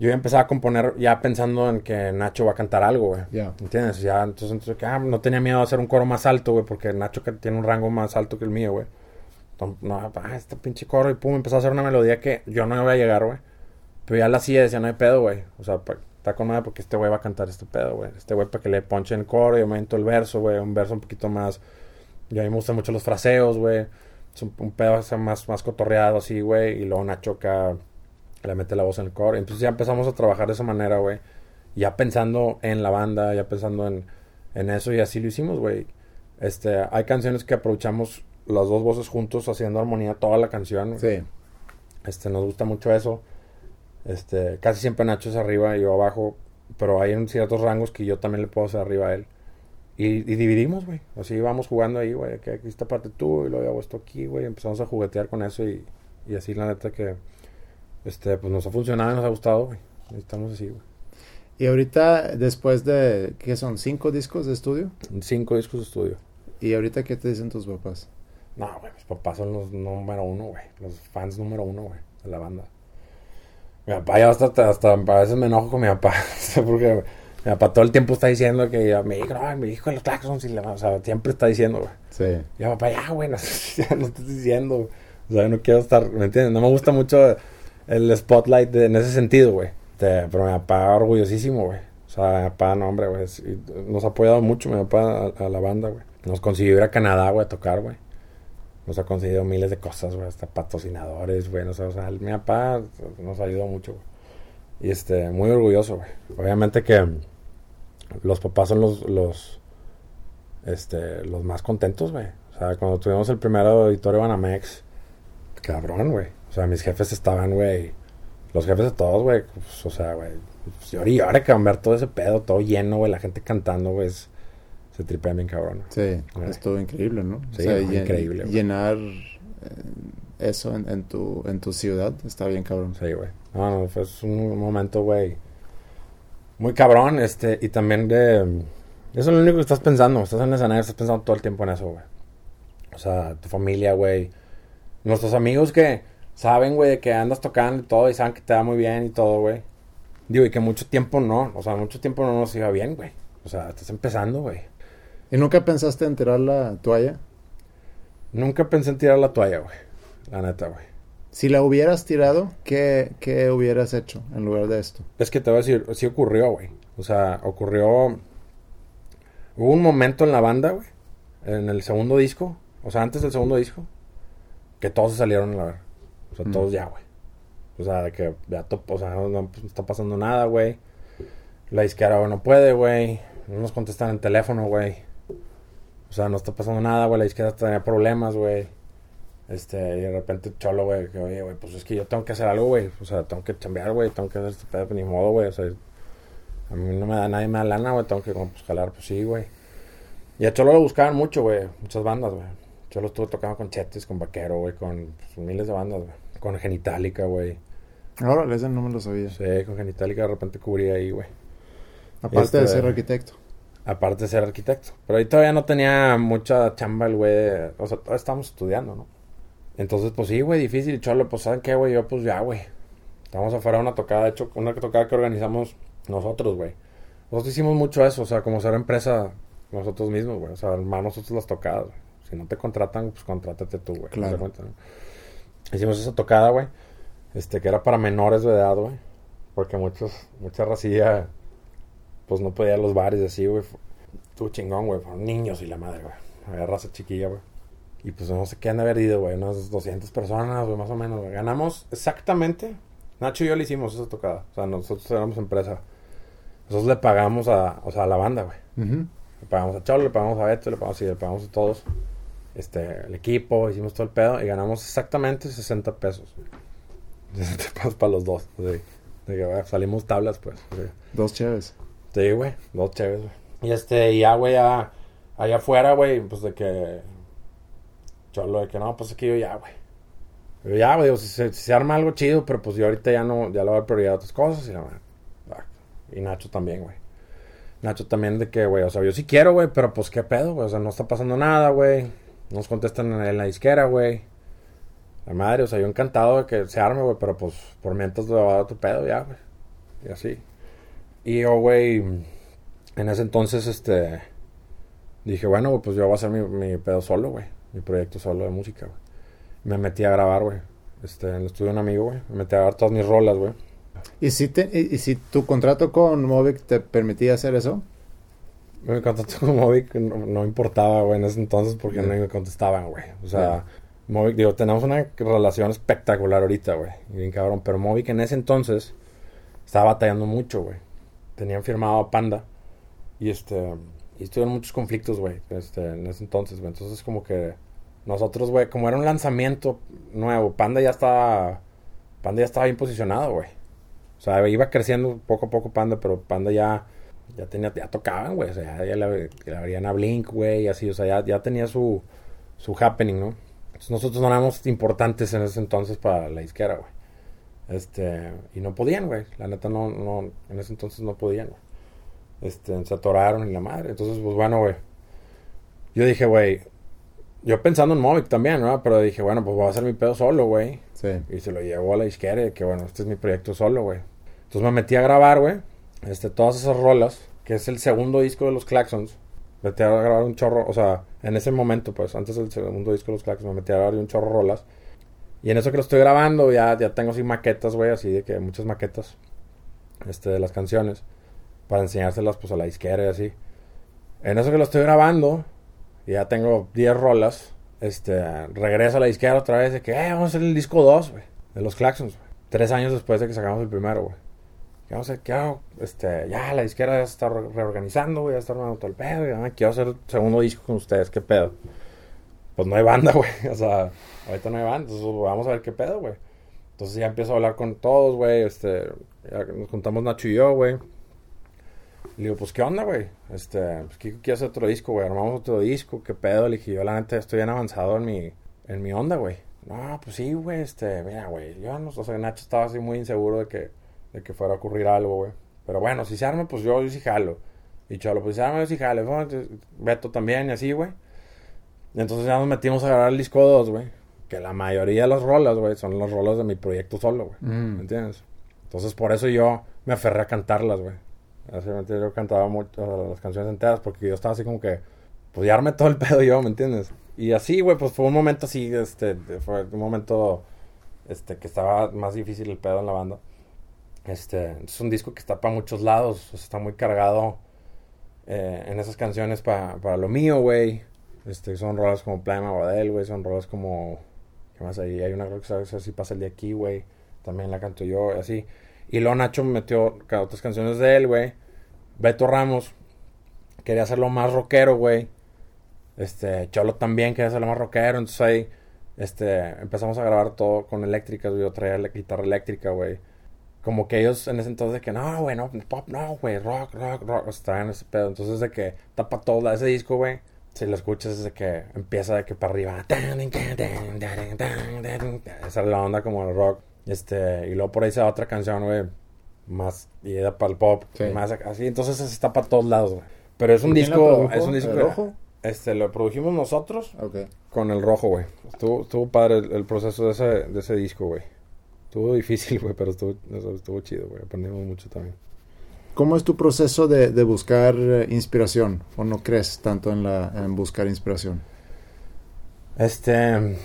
yo ya empezaba a componer ya pensando en que Nacho va a cantar algo, güey. Ya. ¿Entiendes? Ya, entonces, entonces que, ah, no tenía miedo de hacer un coro más alto, güey, porque Nacho tiene un rango más alto que el mío, güey. Entonces, No, ah, este pinche coro y pum, empezó a hacer una melodía que yo no iba a llegar, güey. Pero ya la hacía, decía, no hay pedo, güey. O sea, está con madre porque este güey va a cantar este pedo, güey. Este güey para que le ponche en coro y aumento el verso, güey. Un verso un poquito más... Y a mí me gustan mucho los fraseos, güey. Es un, un pedo más, más cotorreado así, güey. Y luego Nacho acá le mete la voz en el coro. Entonces ya empezamos a trabajar de esa manera, güey. Ya pensando en la banda, ya pensando en, en eso y así lo hicimos, güey. Este, hay canciones que aprovechamos las dos voces juntos haciendo armonía toda la canción. Sí. Este, nos gusta mucho eso. Este, casi siempre Nacho es arriba y yo abajo, pero hay en ciertos rangos que yo también le puedo hacer arriba a él. Y, y dividimos, güey. Así vamos jugando ahí, güey, que aquí esta parte tú y luego hago esto aquí, güey. Empezamos a juguetear con eso y, y así la neta que este pues nos ha funcionado y nos ha gustado, güey. Estamos así, güey. Y ahorita, después de, ¿qué son? ¿Cinco discos de estudio? Cinco discos de estudio. ¿Y ahorita qué te dicen tus papás? No, güey, mis papás son los número uno, güey. Los fans número uno, güey, de la banda. Mi papá ya hasta, hasta, a veces me enojo con mi papá. porque mi papá todo el tiempo está diciendo que mi hijo, no, mi hijo de los claxons. Y la, o sea, siempre está diciendo, güey. Sí. Y mi papá, ya, güey, no, ya no estás diciendo. O sea, no quiero estar, ¿me entiendes? No me gusta mucho el spotlight en ese sentido, güey. Pero mi papá orgullosísimo, güey. O sea, mi papá, no, hombre, güey. Nos ha apoyado mucho mi papá a, la banda, güey. Nos consiguió ir a Canadá, güey, a tocar, güey. Nos ha conseguido miles de cosas, güey. Hasta patrocinadores, güey. No sé, o sea, mi papá nos ayudó mucho, güey. Y este, muy orgulloso, güey. Obviamente que los papás son los, los, este, los más contentos, güey. O sea, cuando tuvimos el primer auditorio Banamex, cabrón, güey. O sea, mis jefes estaban, güey. Los jefes de todos, güey. pues, o sea, güey. Pues, llora y llora que van a ver todo ese pedo, todo lleno, güey. La gente cantando, güey. es- Se tripean bien cabrón. Sí, Güey. estuvo increíble, ¿no? Sí, no, llen- increíble, güey. Llenar eh, eso en, en tu, en tu ciudad está bien cabrón. Sí, güey. No, no, fue un momento, güey. Muy cabrón, este, y también de... Eso es lo único que estás pensando. Estás en el escenario, estás pensando todo el tiempo en eso, güey. O sea, tu familia, güey. Nuestros amigos que saben, güey, de que andas tocando y todo y saben que te va muy bien y todo, güey. Digo, y que mucho tiempo no. O sea, mucho tiempo no nos iba bien, güey. O sea, estás empezando, güey. ¿Y nunca pensaste en tirar la toalla? Nunca pensé en tirar la toalla, güey. La neta, güey. Si la hubieras tirado, ¿qué, qué hubieras hecho en lugar de esto? Es que te voy a decir, sí ocurrió, güey. O sea, ocurrió. Hubo un momento en la banda, güey. En el segundo disco. O sea, antes del segundo disco. Que todos se salieron a la ver. O sea, Mm. todos ya, güey. O sea, de que ya O sea, no, está pasando nada, güey. La disquera, güey, no puede, güey. No nos contestan el teléfono, güey. O sea, no está pasando nada, güey. La disquera tenía problemas, güey. Este, y de repente Cholo, güey, que oye, güey, pues es que yo tengo que hacer algo, güey. O sea, tengo que chambear, güey. Tengo que hacer este pedo, pues, ni modo, güey. O sea, a mí no me da, nadie me da lana, güey. Tengo que, como, pues, jalar, pues sí, güey. Y a Cholo lo buscaban mucho, güey. Muchas bandas, güey. Cholo estuvo tocando con Chetes, con Vaquero, güey. Con pues, miles de bandas, güey. Con Genitalica, güey. Ahora, ese no me lo sabía. Sí, con Genitalica de repente cubría ahí, güey. Aparte de Este- ser arquitecto. Aparte de ser arquitecto. Pero ahí todavía no tenía mucha chamba el güey. O sea, todavía estábamos estudiando, ¿no? Entonces, pues sí, güey, difícil. Y Cholo, pues, ¿saben qué, güey? Yo, pues ya, güey. Estamos afuera de una tocada, de hecho, una tocada que organizamos nosotros, güey. Nosotros hicimos mucho eso, o sea, como ser empresa, nosotros mismos, güey. O sea, armar nosotros las tocadas, güey. Si no te contratan, pues contrátate tú, güey. Claro. ¿Te das cuenta, no? Hicimos esa tocada, güey. Este, que era para menores de edad, güey. Porque muchos, mucha racilla, pues no podía ir a los bares y así, güey. Estuvo chingón, güey. Fueron niños y la madre, güey. Había raza chiquilla, güey. Y pues no sé qué han de haber ido, güey. Unas 200 personas, güey, más o menos, güey. Ganamos exactamente. Nacho y yo le hicimos esa tocada. O sea, nosotros éramos empresa. Nosotros le pagamos a, o sea, a la banda, güey. Le pagamos a Cholo, le pagamos a Beto, le pagamos, sí, le pagamos a todos. Este, el equipo, hicimos todo el pedo y ganamos exactamente 60 pesos. 60 pesos para los dos. De que, salimos tablas, pues. Dos chéves. Sí, güey, dos chéves, güey. Y este, y ya, güey, ya, allá afuera, güey, pues de que. Cholo, de que no, pues aquí yo ya, güey. Pero ya, güey, digo, si se, si se arma algo chido, pero pues yo ahorita ya no, ya le voy a dar prioridad a otras cosas. Y, la y Nacho también, güey. Nacho también de que, güey, o sea, yo sí quiero, güey, pero pues qué pedo, güey. O sea, no está pasando nada, güey. Nos contestan en, la disquera, güey. La madre, o sea, yo encantado de que se arme, güey, pero pues por mientras le va a tu pedo ya, güey. Y así. Y yo, güey, en ese entonces, este, dije, bueno, pues yo voy a hacer mi, mi pedo solo, güey. Mi proyecto solo de música, güey. Me metí a grabar, güey. Este, en el estudio de un amigo, güey. Me metí a grabar todas mis rolas, güey. ¿Y si, te, y si tu contrato con Movic te permitía hacer eso? Me contactó con Movic, no, no importaba, güey, en ese entonces porque no me contestaban, güey. O sea, Ya. Movic, digo, tenemos una relación espectacular ahorita, güey. y Bien cabrón, pero Movic en ese entonces estaba batallando mucho, güey. Tenían firmado a Panda y este, y estuvieron muchos conflictos, güey, este, en ese entonces, güey. Entonces, como que nosotros, güey, como era un lanzamiento nuevo, Panda ya estaba, Panda ya estaba bien posicionado, güey. O sea, iba creciendo poco a poco Panda, pero Panda ya, ya tenía, ya tocaban, güey. O sea, ya, le, le abrían a Blink, güey, y así. O sea, ya, ya tenía su, su happening, ¿no? Entonces nosotros no éramos importantes en ese entonces para la disquera, güey. Este, y no podían, güey. La neta no, no, en ese entonces no podían, güey. Este, se atoraron y la madre. Entonces, pues bueno, güey. Yo dije, güey, yo pensando en Movic también, ¿no? Pero dije, bueno, pues voy a hacer mi pedo solo, güey. Sí. Y se lo llevó a la y que bueno, este es mi proyecto solo, güey. Entonces me metí a grabar, güey. Este, todas esas rolas, que es el segundo disco de los Claxons. Metí a grabar un chorro, o sea, en ese momento, pues, antes del segundo disco de los Claxons, me metí a grabar un chorro rolas. Y en eso que lo estoy grabando, ya, ya tengo así maquetas, güey, así de que muchas maquetas, este, de las canciones, para enseñárselas, pues, a la disquera y así. En eso que lo estoy grabando, ya tengo 10 rolas, este, regreso a la disquera otra vez de que, eh, vamos a hacer el disco 2, güey, de los Claxons. Tres años después de que sacamos el primero, güey. ¿Qué a hacer? ¿Qué hago? Este, ya la disquera ya se está re- reorganizando, güey, ya está armando todo el pedo, y, ah, quiero hacer segundo disco con ustedes, ¿qué pedo? Pues no hay banda, güey, o sea, ahorita no hay banda, entonces vamos a ver qué pedo, güey. Entonces ya empiezo a hablar con todos, güey, este, ya nos juntamos Nacho y yo, güey. Le digo, pues, ¿qué onda, güey? Este, pues, Kiko quiere hacer otro disco, güey. Armamos otro disco, ¿qué pedo? Le dije, yo la neta estoy bien avanzado en mi, en mi onda, güey. No, pues sí, güey, este, mira, güey. Yo no, o sea, Nacho estaba así muy inseguro de que, de que fuera a ocurrir algo, güey. Pero bueno, si se arma, pues yo, yo sí jalo. Y Cholo, pues si se arma, yo sí jalo. Bueno, entonces, Beto también, y así, güey. Entonces ya nos metimos a grabar el disco 2, güey. Que la mayoría de las rolas, güey, son las rolas de mi proyecto solo, güey. Mm. ¿Me entiendes? Entonces por eso yo me aferré a cantarlas, güey. Yo cantaba mucho sea, las canciones enteras porque yo estaba así como que, pues ya armé todo el pedo yo, ¿me entiendes? Y así, güey, pues fue un momento así, este, fue un momento, este, que estaba más difícil el pedo en la banda. Este, es un disco que está para muchos lados, está muy cargado eh, en esas canciones pa- para lo mío, güey. Este, son rolas como Playa Maguadel, güey, son rolas como, ¿qué más hay? Hay una rola que sabes así pasa el de aquí, güey. También la canto yo, así. Y luego Nacho me metió otras canciones de él, güey. Beto Ramos quería hacerlo más rockero, güey. Este, Cholo también quería hacerlo más rockero. Entonces ahí, este, empezamos a grabar todo con eléctricas, güey. Yo traía la guitarra eléctrica, güey. Como que ellos en ese entonces de que no, güey, no, pop, no, güey, rock, rock, rock. O sea, traían ese pedo. Entonces de que tapa todo ese disco, güey. Si lo escuchas es de que empieza de que para arriba. Esa es la onda como el rock. Este, y luego por ahí se va otra canción, güey. Más ida para el pop. Sí. Más así. Entonces está para todos lados, güey. Pero es un ¿Quién la disco, es un disco ¿El rojo? Este, lo produjimos nosotros con el rojo, güey. Estuvo, estuvo padre el, el proceso de ese, de ese disco, güey. Estuvo difícil, güey, pero estuvo, estuvo chido, güey. Aprendimos mucho también. ¿Cómo es tu proceso de, de buscar eh, inspiración? ¿O no crees tanto en, la, en buscar inspiración? Este.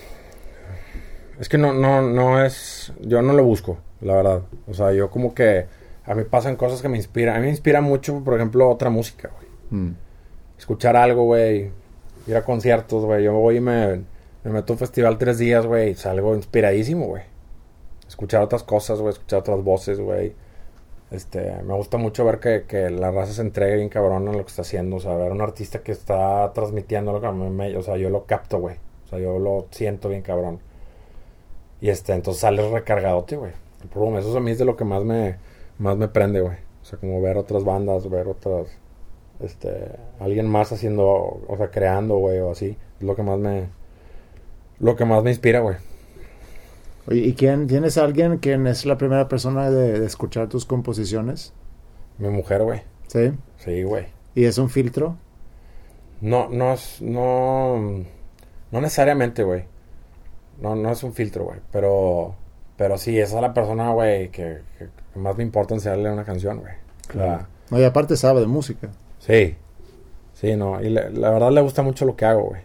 Es que no, no, no es. Yo no lo busco, la verdad. O sea, yo como que. A mí pasan cosas que me inspiran. A mí me inspira mucho, por ejemplo, otra música, güey. Mm. Escuchar algo, güey. Ir a conciertos, güey. Yo voy y me, me meto a un festival tres días, güey. Salgo inspiradísimo, güey. Escuchar otras cosas, güey. Escuchar otras voces, güey. Este, me gusta mucho ver que, que la raza se entregue bien cabrón en lo que está haciendo. O sea, ver un artista que está transmitiendo lo que mí me... O sea, yo lo capto, güey. O sea, yo lo siento bien cabrón. Y este, entonces sales recargadote, güey. Eso a mí es de lo que más me, más me prende, güey. O sea, como ver otras bandas, ver otras, este, alguien más haciendo, o sea, creando, güey, o así. Es lo que más me, lo que más me inspira, güey. Oye, ¿y quién, tienes alguien quien es la primera persona de, de escuchar tus composiciones? Mi mujer, güey. ¿Sí? Sí, güey. ¿Y es un filtro? No, no es, no, no necesariamente, güey. No, no es un filtro, güey. Pero, pero sí, esa es la persona, güey, que, más me importa enseñarle una canción, güey. La- No, y aparte sabe de música. Sí. Sí, no. Y le- la verdad le gusta mucho lo que hago, güey.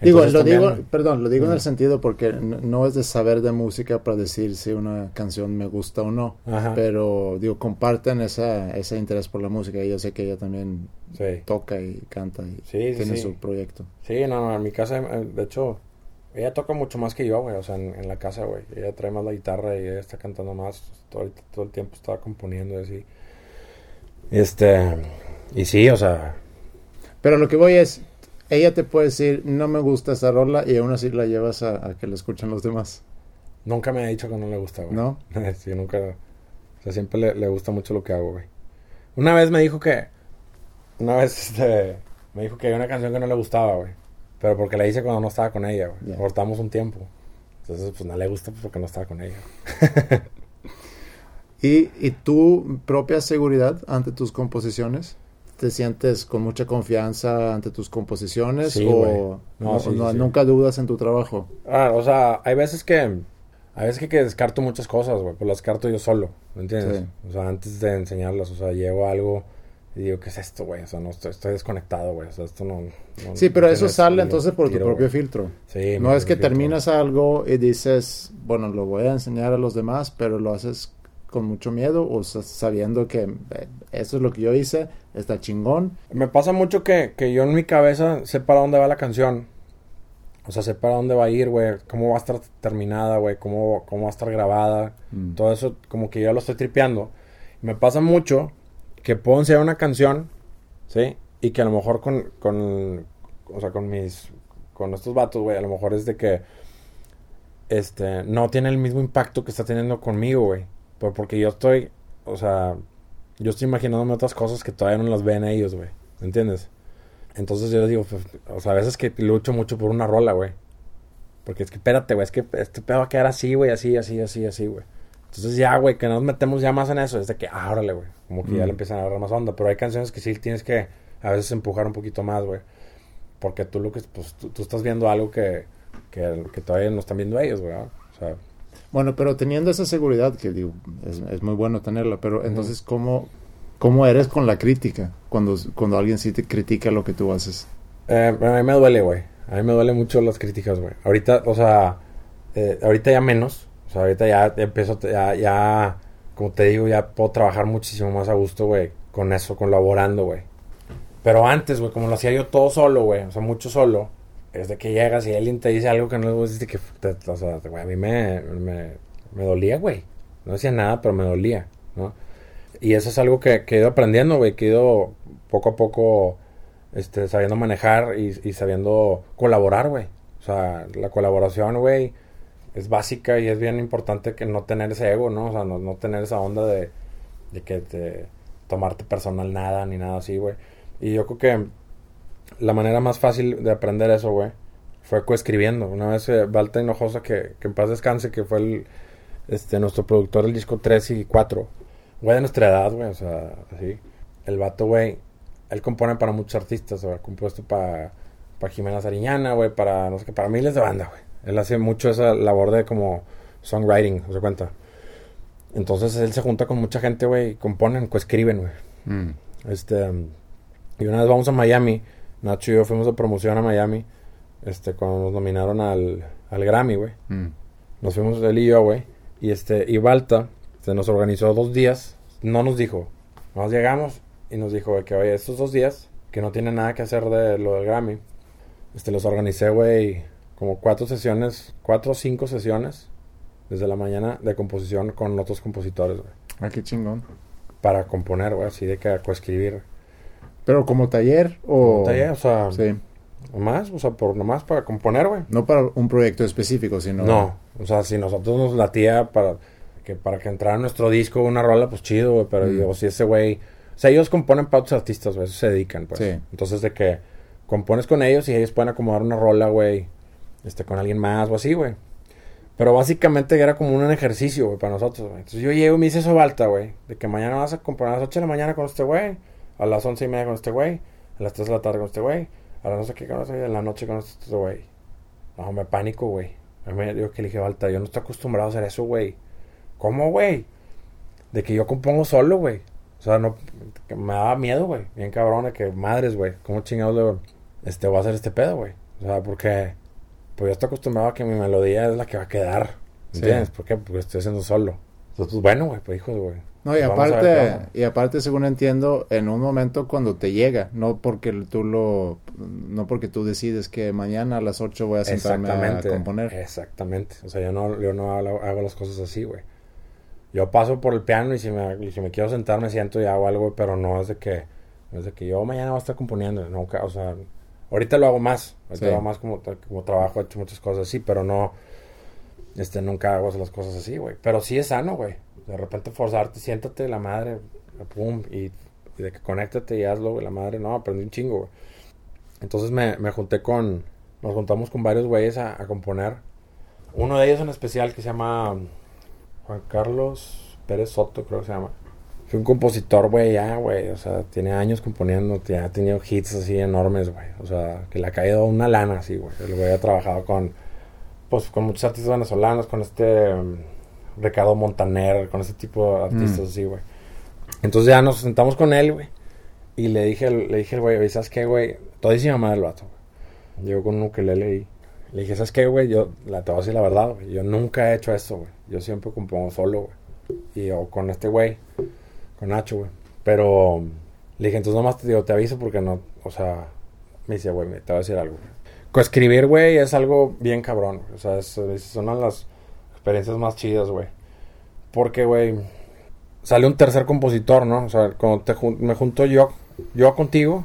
Digo, lo también- digo, perdón, lo digo en Mm. el sentido porque no es de saber de música para decir si una canción me gusta o no, pero digo, comparten esa, ese interés por la música y yo sé que ella también Sí. toca y canta y Sí, sí, tiene su proyecto. Sí, no, no, en mi casa, eh, de hecho, ella toca mucho más que yo, güey, o sea, en, en la casa, güey. Ella trae más la guitarra y ella está cantando más, todo, el- todo el tiempo estaba componiendo y así. Este, y sí, o sea, Pero lo que voy es, ella te puede decir, no me gusta esa rola y aún así la llevas a, a que la escuchen los demás, nunca me ha dicho que no le gusta, güey. ¿no? sí, nunca, o sea, siempre le, le gusta mucho lo que hago, güey. Una vez me dijo que, una vez, este, me dijo que había una canción que no le gustaba, güey. Pero porque la hice cuando no estaba con ella, güey. Ya. Cortamos un tiempo. Entonces, pues no le gusta porque no estaba con ella. ¿Y, y tu propia seguridad ante tus composiciones? ¿Te sientes con mucha confianza ante tus composiciones Sí, o no- No, sí, no- sí. nunca dudas en tu trabajo? Ah, o sea, hay veces que, hay veces que, que descarto muchas cosas, güey. Pues las descarto yo solo, ¿me entiendes? O sea, antes de enseñarlas, o sea, llevo algo y digo, ¿qué es esto, güey? O sea, no estoy, estoy desconectado, güey. O sea, esto no. no- Sí, pero no eso sale entonces por tu tiro, propio güey. filtro. Sí, No es que filtro. terminas algo y dices, bueno, lo voy a enseñar a los demás, pero lo haces con mucho miedo o sa- sabiendo que eh, eso es lo que yo hice, está chingón. Me pasa mucho que, que yo en mi cabeza sé para dónde va la canción. O sea, sé para dónde va a ir, güey. Cómo va a estar terminada, güey. Cómo, cómo va a estar grabada. Mm. Todo eso como que yo lo estoy tripeando. Me pasa mucho que puedo enseñar una canción, ¿sí? Y que a lo mejor con, con o sea, con mis, con estos vatos, güey, a lo mejor es de que, este, no tiene el mismo impacto que está teniendo conmigo, güey. Por- porque yo estoy, o sea, yo estoy imaginándome otras cosas que todavía no las ven ellos, güey. ¿Me entiendes? Entonces yo les digo, pues, o sea, a veces que lucho mucho por una rola, güey. Porque es que espérate, güey, es que este pedo va a quedar así, güey, así, así, así, así, güey. Entonces ya, güey, que nos metemos ya más en eso, es de que, ah, órale, güey. Como que ya le empiezan a agarrar más onda. Pero hay canciones que sí tienes que a veces empujar un poquito más, güey. Porque tú lo que, pues, tú, tú estás viendo algo que, que, que todavía no están viendo ellos, güey. O sea, Bueno, pero teniendo esa seguridad, que digo, es, es muy bueno tenerla, pero entonces, ¿cómo, ¿cómo eres con la crítica cuando, cuando alguien sí te critica lo que tú haces? Eh, a mí me duele, güey. A mí me duele mucho las críticas, güey. Ahorita, o sea, eh, ahorita ya menos. O sea, ahorita ya empiezo, ya, ya, como te digo, ya puedo trabajar muchísimo más a gusto, güey, con eso, colaborando, güey. Pero antes, güey, como lo hacía yo todo solo, güey, o sea, mucho solo, es de que llegas y alguien te dice algo que no es de que, o sea, güey, a mí me, me, dolía, güey. No decía nada, pero me dolía, ¿no? Y eso es algo que, he ido aprendiendo, güey, que he ido poco a poco este, sabiendo manejar y, y sabiendo colaborar, güey. O sea, la colaboración, güey, es básica y es bien importante que no tener ese ego, ¿no? O sea, no, no tener esa onda de, de que te tomarte personal nada ni nada así, güey. Y yo creo que la manera más fácil de aprender eso, güey, fue coescribiendo. Una vez eh, Valta Hinojosa, que, que en paz descanse, que fue el, este, nuestro productor del disco 3 y 4, güey, de nuestra edad, güey, o sea, así. El vato, güey, él compone para muchos artistas, güey, ha compuesto para para Jimena Sariñana, güey, para, no sé qué, para miles de bandas, güey. Él hace mucho esa labor de como songwriting, ¿se cuenta? Entonces él se junta con mucha gente, güey, y componen, coescriben, güey. Mm. Este, y una vez vamos a Miami, Nacho y yo fuimos de promoción a Miami, este, cuando nos nominaron al, al Grammy, güey. Mm. Nos fuimos él y yo, güey. Y este, y Balta se nos organizó dos días. No nos dijo. Nos llegamos y nos dijo güey, que, oye, estos dos días, que no tiene nada que hacer de lo del Grammy, este, los organicé, güey, como cuatro sesiones, cuatro o cinco sesiones, desde la mañana de composición con otros compositores, güey. Ah, qué chingón. Para componer, güey, así de que coescribir. Pero como taller o... Taller, o sea, Sí. nomás, o sea, por nomás para componer, güey. No para un proyecto específico, sino... No, o sea, si nosotros nos latía para que para que entrara en nuestro disco una rola, pues chido, güey, pero Mm. yo, si ese güey, o sea, ellos componen para otros artistas, güey, eso se dedican, pues. Sí. Entonces de que compones con ellos y ellos pueden acomodar una rola, güey, este con alguien más o así, güey. Pero básicamente era como un ejercicio, güey, para nosotros, güey. Entonces yo llego y me hice eso balta, güey, de que mañana vas a componer a las 8 de la mañana con este güey, a las once y media con este güey, a las 3 de la tarde con este güey, a las no sé qué con este güey, en la noche con este güey. No, me pánico, güey. A mí me digo que le dije, Balta, yo no estoy acostumbrado a hacer eso, güey. ¿Cómo, güey? De que yo compongo solo, güey. O sea, no, me daba miedo, güey. Bien cabrón, de que madres, güey. ¿Cómo chingados le este, voy a hacer este pedo, güey? O sea, porque pues yo estoy acostumbrado a que mi melodía es la que va a quedar. Sí. ¿Entiendes? ¿Por qué? Porque estoy haciendo solo. Entonces, pues bueno, güey, pues hijos, güey. No, y ver qué aparte, y aparte, según entiendo, en un momento cuando te llega, no porque tú lo, no porque tú decides que mañana a las 8 voy a sentarme a componer. Exactamente. O sea, yo no, yo no hago, hago las cosas así, güey. Yo paso por el piano y si me, y si me quiero sentar me siento y hago algo, pero no es de que, es de que yo mañana voy a estar componiendo. Nunca, o sea, ahorita lo hago más. Ahorita Sí. lo hago más como, como trabajo, he hecho muchas cosas así, pero no, este, nunca hago las cosas así, güey. Pero sí es sano, güey. De repente forzarte, siéntate, la madre, pum, y, de que conéctate y hazlo, güey, la madre, no, aprendí un chingo, güey. Entonces me, me junté con, nos juntamos con varios güeyes a, a componer. Uno de ellos en especial que se llama Juan Carlos Pérez Soto, creo que se llama. Fue un compositor, güey, ya, güey. O sea, tiene años componiendo, ya ha tenido hits así enormes, güey. O sea, que le ha caído una lana así, güey. El güey ha trabajado con, pues, con muchos artistas venezolanos, con este Ricardo Montaner, con ese tipo de artistas Mm. así, güey. Entonces ya nos sentamos con él, güey. Y le dije, le dije al güey, "Oye, ¿sabes qué, güey? Todísima madre el vato, güey. Llegó con un ukelele y le dije, ¿sabes qué, güey? Yo, la, te voy a decir la verdad, güey. Yo nunca he hecho esto, güey. Yo siempre compongo solo, güey. Y o con este güey, con Nacho, güey. Pero le dije, entonces nomás te digo, te aviso porque no, o sea, me dice, güey, me- te voy a decir algo. Coescribir, güey, es algo bien cabrón. O sea, es, es de las experiencias más chidas, güey. Porque, güey, sale un tercer compositor, ¿no? O sea, cuando te jun- me junto yo, yo contigo,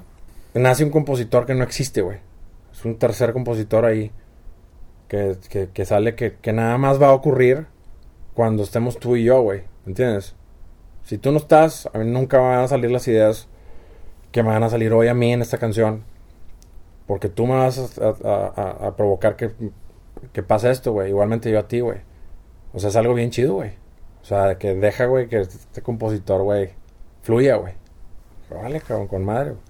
nace un compositor que no existe, güey. Es un tercer compositor ahí que, que, que sale que, que nada más va a ocurrir cuando estemos tú y yo, güey. ¿Entiendes? Si tú no estás, a mí nunca van a salir las ideas que me van a salir hoy a mí en esta canción. Porque tú me vas a, a- a- a provocar que, que pase esto, güey. Igualmente yo a ti, güey. O sea, es algo bien chido, güey. O sea, que deja, güey, que este compositor, güey, fluya, güey. Órale, cabrón, con madre, güey.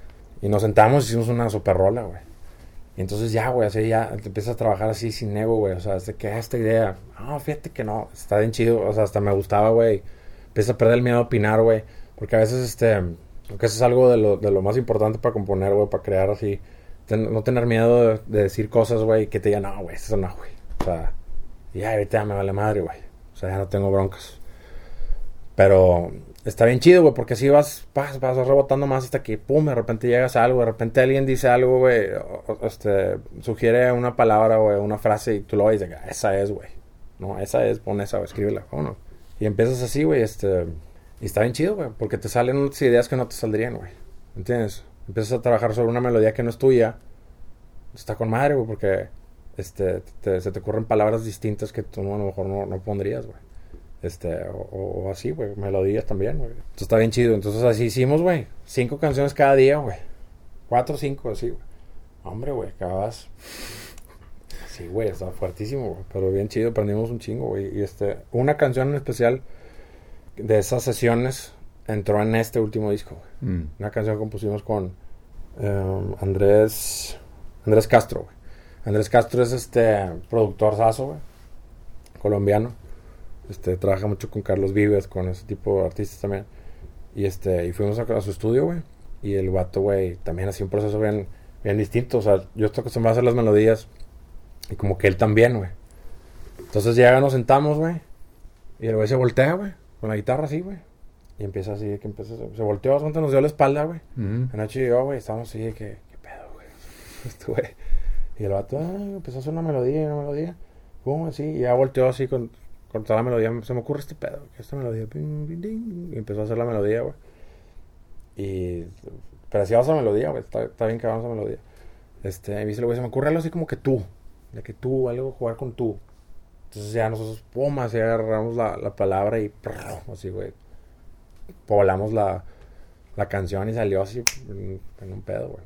Y nos sentamos y hicimos una super rola, güey. Y entonces ya, güey, así ya te empiezas a trabajar así sin ego, güey. O sea, desde que "Ah, esta idea, no, fíjate que no, está bien chido. O sea, hasta me gustaba, güey. Empiezas a perder el miedo a opinar, güey. Porque a veces, este, aunque eso es algo de lo, de lo más importante para componer, güey, para crear así. no tener miedo de, de decir cosas, güey, que te digan, no, güey, eso no, güey. O sea, ya ahorita ya me vale madre, güey. O sea, ya no tengo broncas. Pero está bien chido, güey, porque así vas, vas, vas rebotando más hasta que, pum, de repente llegas a algo, de repente alguien dice algo, güey, este, sugiere una palabra, güey, una frase y tú lo oyes, de que, "Ah, esa es, güey. No, esa es, pon esa, güey, escríbela, vámonos. Y empiezas así, güey, este, y está bien chido, güey, porque te salen unas ideas que no te saldrían, güey. ¿Entiendes? Empiezas a trabajar sobre una melodía que no es tuya. Está con madre, güey, porque, este, te- se te ocurren palabras distintas que tú no, a lo mejor no, no pondrías, güey. Este, o, así, güey. Melodías también, güey. Entonces está bien chido. Entonces así hicimos, güey. Cinco canciones cada día, güey. Cuatro o cinco, así, güey. Hombre, güey, acabas. Sí, güey, estaba fuertísimo, güey. Pero bien chido, aprendimos un chingo, güey. Y este, una canción en especial de esas sesiones entró en este último disco, güey. Mm. Una canción que compusimos con em, Andrés Andrés Castro, güey. Andrés Castro es este productor saso, güey. Colombiano. Este, trabaja mucho con Carlos Vives, con ese tipo de artistas también. Y este, y fuimos a, a su estudio, güey. Y el vato, güey, también hacía un proceso bien, bien distinto. O sea, yo estoy acostumbrado a hacer las melodías. Y como que él también, güey. Entonces ya nos sentamos, güey. Y el güey se voltea, güey. Con la guitarra así, güey. Y empieza así, que empieza, se volteó bastante, nos dio la espalda, güey. Ujú. Nacho y yo, güey, estábamos así de que, ¿qué pedo, güey? Este güey. Y el vato, ah, empezó a hacer una melodía, una melodía. Pum, así, y ya volteó así con, con toda la melodía. Se me ocurre este pedo, esta melodía. ping, ping, ding, y empezó a hacer la melodía, güey. Y. Pero así vamos a melodía, güey. Está, bien que vamos a melodía. Este, y dice, güey, se me ocurre algo así como que tú. De que tú, algo jugar con tú. Entonces ya nosotros, pum, así agarramos la, la palabra y. así, güey. Poblamos la, la canción y salió así en, en un pedo, güey.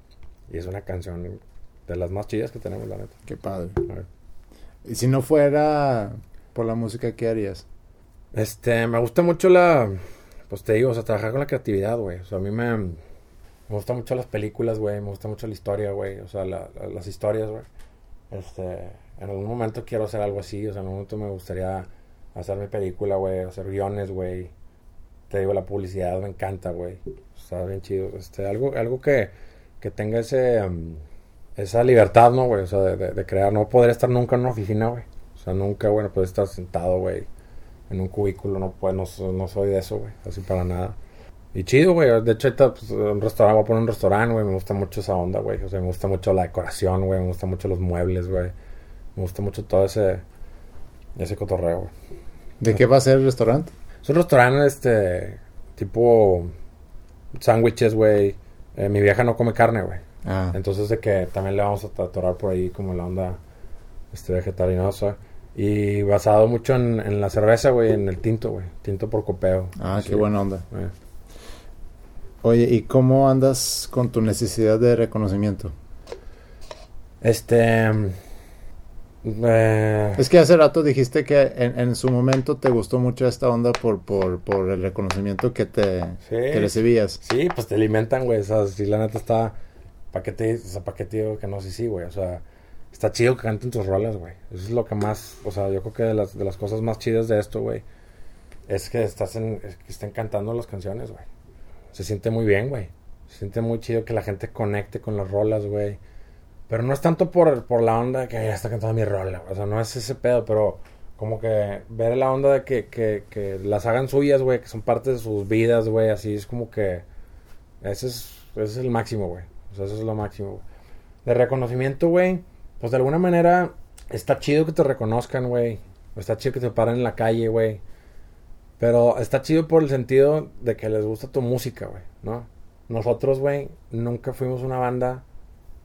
Y es una canción de las más chidas que tenemos, la neta. Qué padre. A ver. Y si no fuera por la música, ¿qué harías? Este, me gusta mucho la. Pues te digo, o sea, trabajar con la creatividad, güey. O sea, a mí me. Me gustan mucho las películas, güey. Me gusta mucho la historia, güey. O sea, la- la- las historias, güey. Este. En algún momento quiero hacer algo así. O sea, en algún momento me gustaría hacer mi película, güey. Hacer guiones, güey. Te digo, la publicidad me encanta, güey. Está bien chido. Este, algo, algo que, que tenga ese. um, esa libertad, ¿no, güey? O sea, de, de- de crear. No poder estar nunca en una oficina, güey. O sea, nunca, bueno, poder estar sentado, güey en un cubículo, no, pues, no, no soy de eso, güey, así para nada. Y chido, güey, de hecho ahorita pues, un restaurante, voy a poner un restaurante, güey, me gusta mucho esa onda, güey, o sea, me gusta mucho la decoración, güey, me gusta mucho los muebles, güey, me gusta mucho todo ese, ese cotorreo, güey. ¿De qué va a ser el restaurante? Es un restaurante, este, tipo sándwiches, güey, Eh, mi vieja no come carne, güey, Ah, entonces de que también le vamos a atorar por ahí como la onda este vegetarianosa. Y basado mucho en, en la cerveza, güey, en el tinto, güey. Tinto por copeo. ah qué buena onda. güey. Oye, ¿y cómo andas con tu necesidad de reconocimiento? Este... eh, Es que hace rato dijiste que en, en su momento te gustó mucho esta onda por, por, por el reconocimiento que te Sí. que recibías. Sí, pues te alimentan, güey. O sea, si la neta está... ¿Para qué te, o sea, ¿pa' qué te digo que no? Sí, sí, güey. O sea, está chido que canten tus rolas, güey. Eso es lo que más... O sea, yo creo que de las, de las cosas más chidas de esto, güey, es que estás en... es que estén cantando las canciones, güey. Se siente muy bien, güey. Se siente muy chido que la gente conecte con las rolas, güey. Pero no es tanto por, por la onda de que ya está cantando mi rola. O sea, no es ese pedo, pero como que ver la onda de que, que, que las hagan suyas, güey, que son parte de sus vidas, güey, así es como que ese es, ese es el máximo, güey. Eso es lo máximo. De reconocimiento, güey, pues de alguna manera está chido que te reconozcan, güey. Está chido que te paren en la calle, güey. Pero está chido por el sentido de que les gusta tu música, güey, ¿no? Nosotros, güey, nunca fuimos una banda,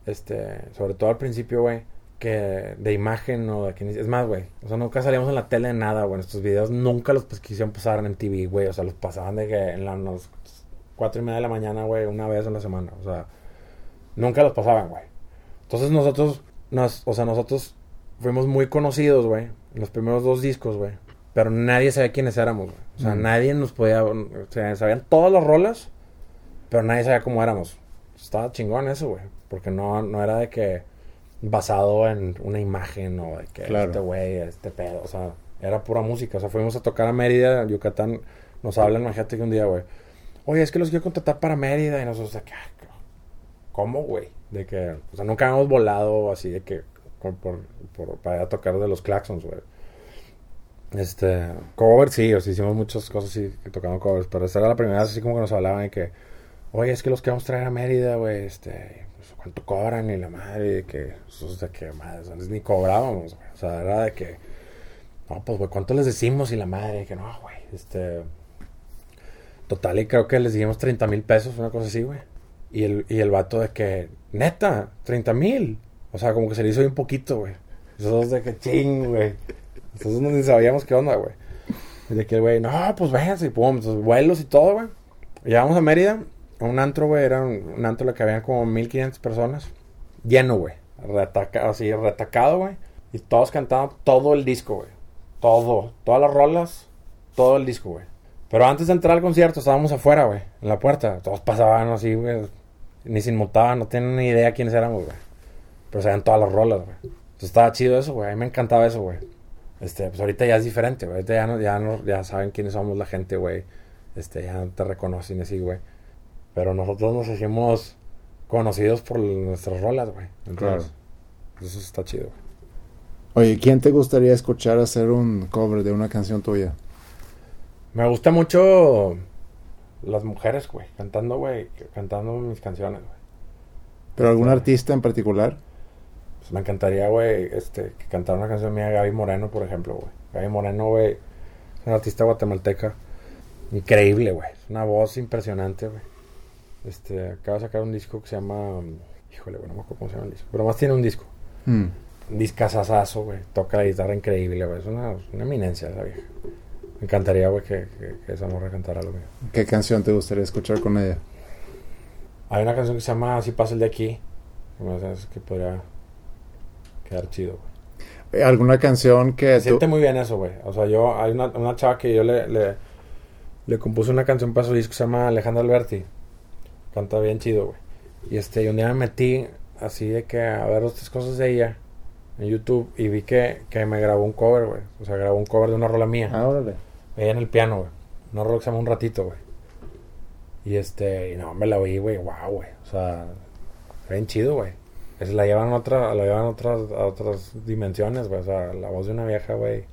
este, sobre todo al principio, güey, que de imagen o de es más, güey, o sea, nunca salíamos en la tele de nada, güey, nuestros videos nunca los pues, quisieron pasar en TV, güey, o sea, los pasaban de que en las cuatro y media de la mañana, güey, una vez en la semana, o sea, nunca los pasaban, güey. Entonces nosotros, nos, o sea, nosotros fuimos muy conocidos, güey, en los primeros dos discos, güey, pero nadie sabía quiénes éramos, güey. O sea, Mm. nadie nos podía, o sea, sabían todas las rolas, pero nadie sabía cómo éramos. Estaba chingón eso, güey, porque no, no era de que basado en una imagen o de que Claro. este güey, este pedo, o sea, era pura música. O sea, fuimos a tocar a Mérida, Yucatán, nos hablan, imagínate que un día, güey, oye, es que los quiero contratar para Mérida, y nosotros de que, "Ah, ¿cómo, güey? De que, o sea, nunca habíamos volado así de que, por, por- para a tocar de los Claxons, güey. Este, cover sí, o sea, hicimos muchas cosas así, que tocamos covers, pero esta era la primera vez así como que nos hablaban de que, oye, es que los queremos traer a Mérida, güey, este, pues, ¿cuánto cobran? Y la madre, de que, nosotros de que, madre, o sea, ni cobrábamos, güey, o sea, era de que, no, pues, güey, ¿cuánto les decimos? Y la madre, que no, güey, este, total, y creo que les dijimos 30 mil pesos, una cosa así, güey, y el, y el vato de que, neta, 30 mil, o sea, como que se le hizo bien poquito, güey, nosotros de que, ching, güey, nosotros no ni sabíamos qué onda, güey. Y de que el güey, no, pues vénganse, y pum, vuelos y todo, güey. Llegamos a Mérida, a un antro, güey, era un, antro en el que habían como 1500 personas. Lleno, güey. Retacado, así, retacado, güey. Y todos cantaban todo el disco, güey. Todo. Todas las rolas, todo el disco, güey. Pero antes de entrar al concierto, estábamos afuera, güey, en la puerta. Todos pasaban así, güey. Ni se inmutaban, no tienen ni idea quiénes éramos, güey. Pero sabían todas las rolas, güey. Entonces estaba chido eso, güey. A mí me encantaba eso, güey. Este, pues ahorita ya es diferente, güey. Ahorita ya, no, ya, no, ya saben quiénes somos la gente, güey. este, ya te reconocen así, güey. Pero nosotros nos hicimos conocidos por nuestras rolas, güey. Entonces, eso está chido, güey. Oye, ¿quién te gustaría escuchar hacer un cover de una canción tuya? Me gusta mucho las mujeres, güey, cantando, güey, cantando mis canciones, güey. ¿Pero algún Este- artista en particular? Pues me encantaría, güey, este, que cantara una canción mía Gaby Moreno, por ejemplo, güey. Gaby Moreno, güey, es una artista guatemalteca increíble, güey. Es una voz impresionante, güey. Este, acaba de sacar un disco que se llama... Híjole, güey, no me acuerdo cómo se llama el disco. Pero más tiene un disco. Un discazazazo, güey. Toca la guitarra increíble, güey. Es una, una eminencia esa vieja. Me encantaría, güey, que, que, que esa morra cantara lo mío. ¿Qué canción te gustaría escuchar con ella? Hay una canción que se llama Así pasa el de aquí. Hace que podría quedar chido, güey. Eh, ¿Alguna canción que tú... siente muy bien eso, güey. O sea, yo, hay una, una chava que yo le, le, le compuse una canción para su disco que se llama Alejandra Alberti. Canta bien chido, güey. Y este, y un día me metí así de que a ver otras cosas de ella en YouTube y vi que, que me grabó un cover, güey. O sea, grabó un cover de una rola mía. Ah, órale. Ella en el piano, güey. Se llama Un Ratito, güey. Y este, y no, me la oí, güey, wow, güey. O sea, bien chido, güey. Es- La llevan otra, la llevan a otras, a otras dimensiones, güey. O sea, la voz de una vieja, güey.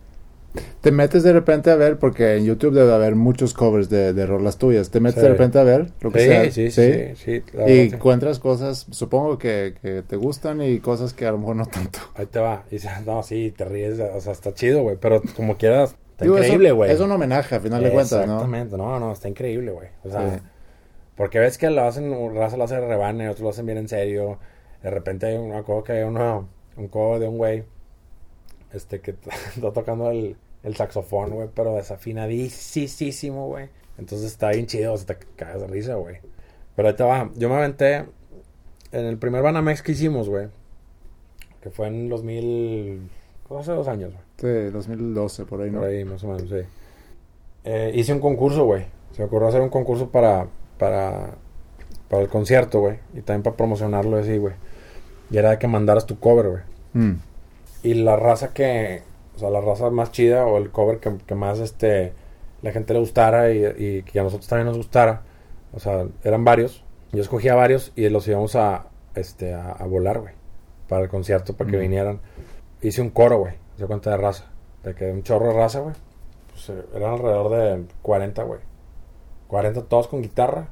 Te metes de repente a ver, porque en YouTube debe haber muchos covers de, de rolas tuyas. Te metes Sí. de repente a ver lo que Sí, sea. sí, sí, sí, Y encuentras cosas, supongo que, que te gustan y cosas que a lo mejor no tanto. Ahí te va. Y dices, no, sí, te ríes. O sea, está chido, güey. Pero como quieras, está Digo, eso- increíble, güey. Es un homenaje, a final de cuentas, ¿no? Exactamente. ¿no? no, está increíble, güey. O sea, Sí. porque ves que lo hacen, raza lo hace rebane, otros lo hacen bien en serio. De repente hay un, acuerdo que hay uno, un cover de un güey, este, que está tocando el, el saxofón, güey, pero desafinadísimo, güey. Entonces está bien chido, o sea, te cagas de risa, güey. Pero ahí te va. Yo me aventé en el primer Banamex que hicimos, güey. Que fue en 2000, hace dos años, güey. Sí, 2012, por ahí, ¿no? Por ahí, más o menos, sí. Eh, hice un concurso, güey. Se me ocurrió hacer un concurso para, para, para el concierto, güey. Y también para promocionarlo así, güey. Y era de que mandaras tu cover, güey. Mm. Y la raza que, o sea, la raza más chida o el cover que, que más, este, la gente le gustara y, y que a nosotros también nos gustara. O sea, eran varios. Yo escogía varios y los íbamos a, este, a, a volar, güey. Para el concierto, para que Mm. vinieran. Hice un coro, güey. Se cuenta de raza. De que un chorro de raza, güey. Pues eh, eran alrededor de 40, güey. 40 todos con guitarra.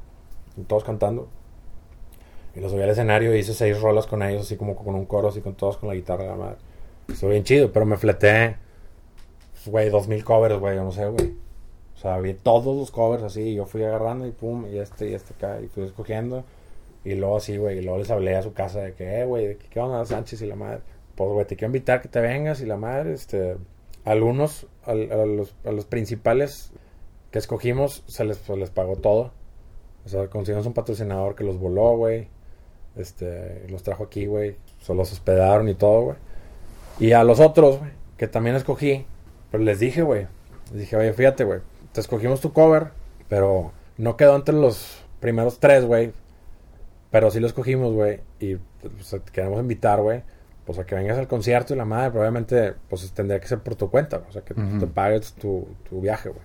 Todos cantando. Y los subí al escenario y hice seis rolas con ellos, así como con un coro, así con todos con la guitarra, la madre. Estuvo bien chido, pero me fleté, pues, güey, dos mil covers, güey, yo no sé, güey. O sea, vi todos los covers así, y yo fui agarrando y pum, y este y este acá, y fui escogiendo. Y luego así, güey, y luego les hablé a su casa de que, eh, güey, ¿qué onda, Sánchez y la madre? Pues, güey, te quiero invitar que te vengas y la madre, este... Algunos, al- a, los, a los principales que escogimos, se les, pagó todo. O sea, conseguimos un patrocinador que los voló, güey. Este, los trajo aquí, güey. Se los hospedaron y todo, güey. Y a los otros, güey, que también escogí, pero les dije, güey. Les dije, oye, fíjate, güey. Te escogimos tu cover, pero no quedó entre los primeros tres, güey. Pero sí lo escogimos, güey. Y pues, te queremos invitar, güey. Pues a que vengas al concierto y la madre, probablemente, pues tendría que ser por tu cuenta, güey. O sea, que te pagues tu, tu viaje, güey.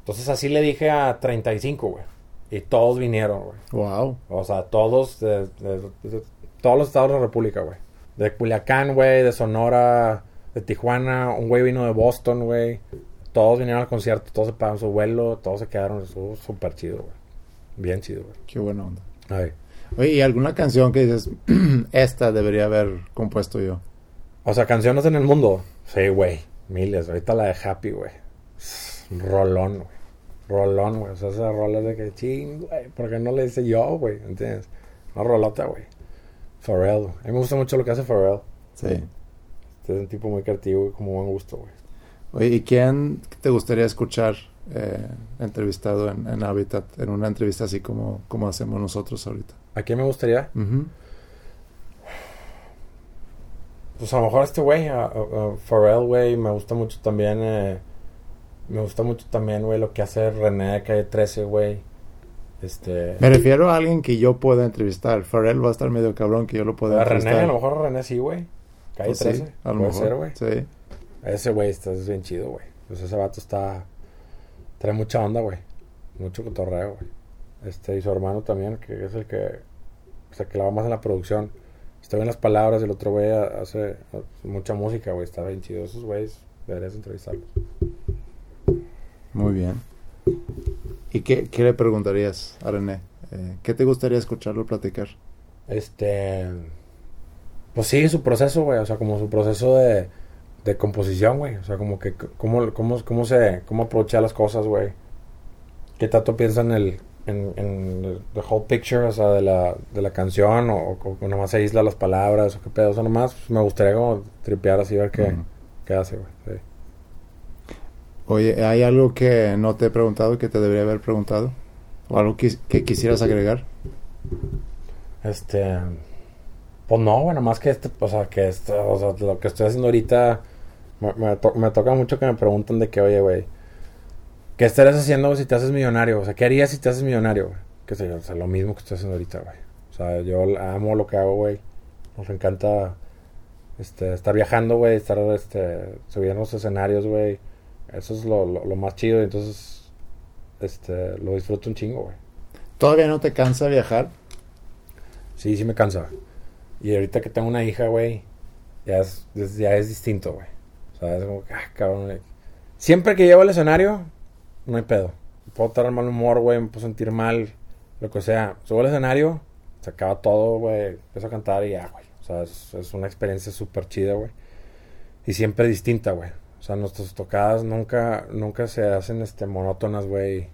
Entonces así le dije a 35, güey. Y todos vinieron, güey. Wow. O sea, todos de, de- de todos los estados de la República, güey. De Culiacán, güey, de Sonora, de Tijuana, un güey vino de Boston, güey. Todos vinieron al concierto, todos se pagaron su vuelo, todos se quedaron, estuvo súper chido, güey. Bien chido, güey. Qué buena onda. Ay. Oye, ¿y alguna canción que dices, esta debería haber compuesto yo? O sea, canciones en el mundo. Sí, güey. Miles. Ahorita la de Happy, güey. Rolón, güey. Rolón, güey. O sea, esa rola es de que ching, güey. ¿Por qué no le hice yo, güey? ¿Entiendes? Una rolota, güey. Pharrell. A mí me gusta mucho lo que hace Pharrell. Sí. Este es un tipo muy creativo y como buen gusto, güey. Oye, ¿y quién te gustaría escuchar eh, entrevistado en, en Habitat? En una entrevista así como, como hacemos nosotros ahorita. ¿A quién me gustaría? Pues a lo mejor este güey, a, a- a Pharrell, güey. Me gusta mucho también, eh, me gusta mucho también, güey, lo que hace René de Calle 13, güey. Este... Me refiero a alguien que yo pueda entrevistar. Pharrell va a estar medio cabrón que yo lo pueda A René, entrevistar. a lo mejor René sí, güey. Calle Pues sí, 13. a lo puede mejor. ser, güey. Sí. Ese güey está es bien chido, güey. Pues ese vato está... Trae mucha onda, güey. mucho cotorreo, güey. Este, y su hermano también, que es el que se clava más en la producción. Está bien las palabras, el otro güey hace mucha música, güey. Está bien chido esos güeyes. Deberías entrevistarlos. Muy bien. ¿Y qué, qué le preguntarías a René? Eh, ¿Qué te gustaría escucharlo platicar? Este. Pues sí, su proceso, güey. O sea, como su proceso de, de composición, güey. O sea, como que. Cómo, cómo, cómo se. Cómo aprovecha las cosas, güey. ¿Qué tanto piensa en el. En, en the whole picture, o sea, de la, de la canción, o, o, nomás se aísla las palabras, o qué pedo, o sea, nomás pues, me gustaría como tripear así, ver qué, uh -huh. qué hace, güey. Sí. Oye, ¿hay algo que no te he preguntado que te debería haber preguntado? ¿O algo que, que quisieras agregar? Este. Pues no, bueno, más que este, o sea, que este, o sea, lo que estoy haciendo ahorita, me, me, to me toca mucho que me preguntan de que, oye, güey, ¿qué estarías haciendo si te haces millonario? O sea, ¿qué harías si te haces millonario, güey? Que sé, o sea, lo mismo que estoy haciendo ahorita, güey. O sea, yo amo lo que hago, güey. Nos encanta este, estar viajando, güey, estar este, subiendo los escenarios, güey. Eso es lo, lo, lo, más chido, entonces este, lo disfruto un chingo, güey. ¿Todavía no te cansa viajar? Sí, sí me cansa. Y ahorita que tengo una hija, güey, ya es, ya es distinto, güey. O sea, es como que, ah, cabrón. Siempre que llevo al escenario, no hay pedo. Puedo estar en mal humor, güey, me puedo sentir mal, lo que sea. Subo al escenario, se acaba todo, güey, empiezo a cantar y ya, güey. O sea, es, una experiencia súper chida, güey. Y siempre distinta, güey. O sea, nuestras tocadas nunca, nunca se hacen este, monótonas, güey.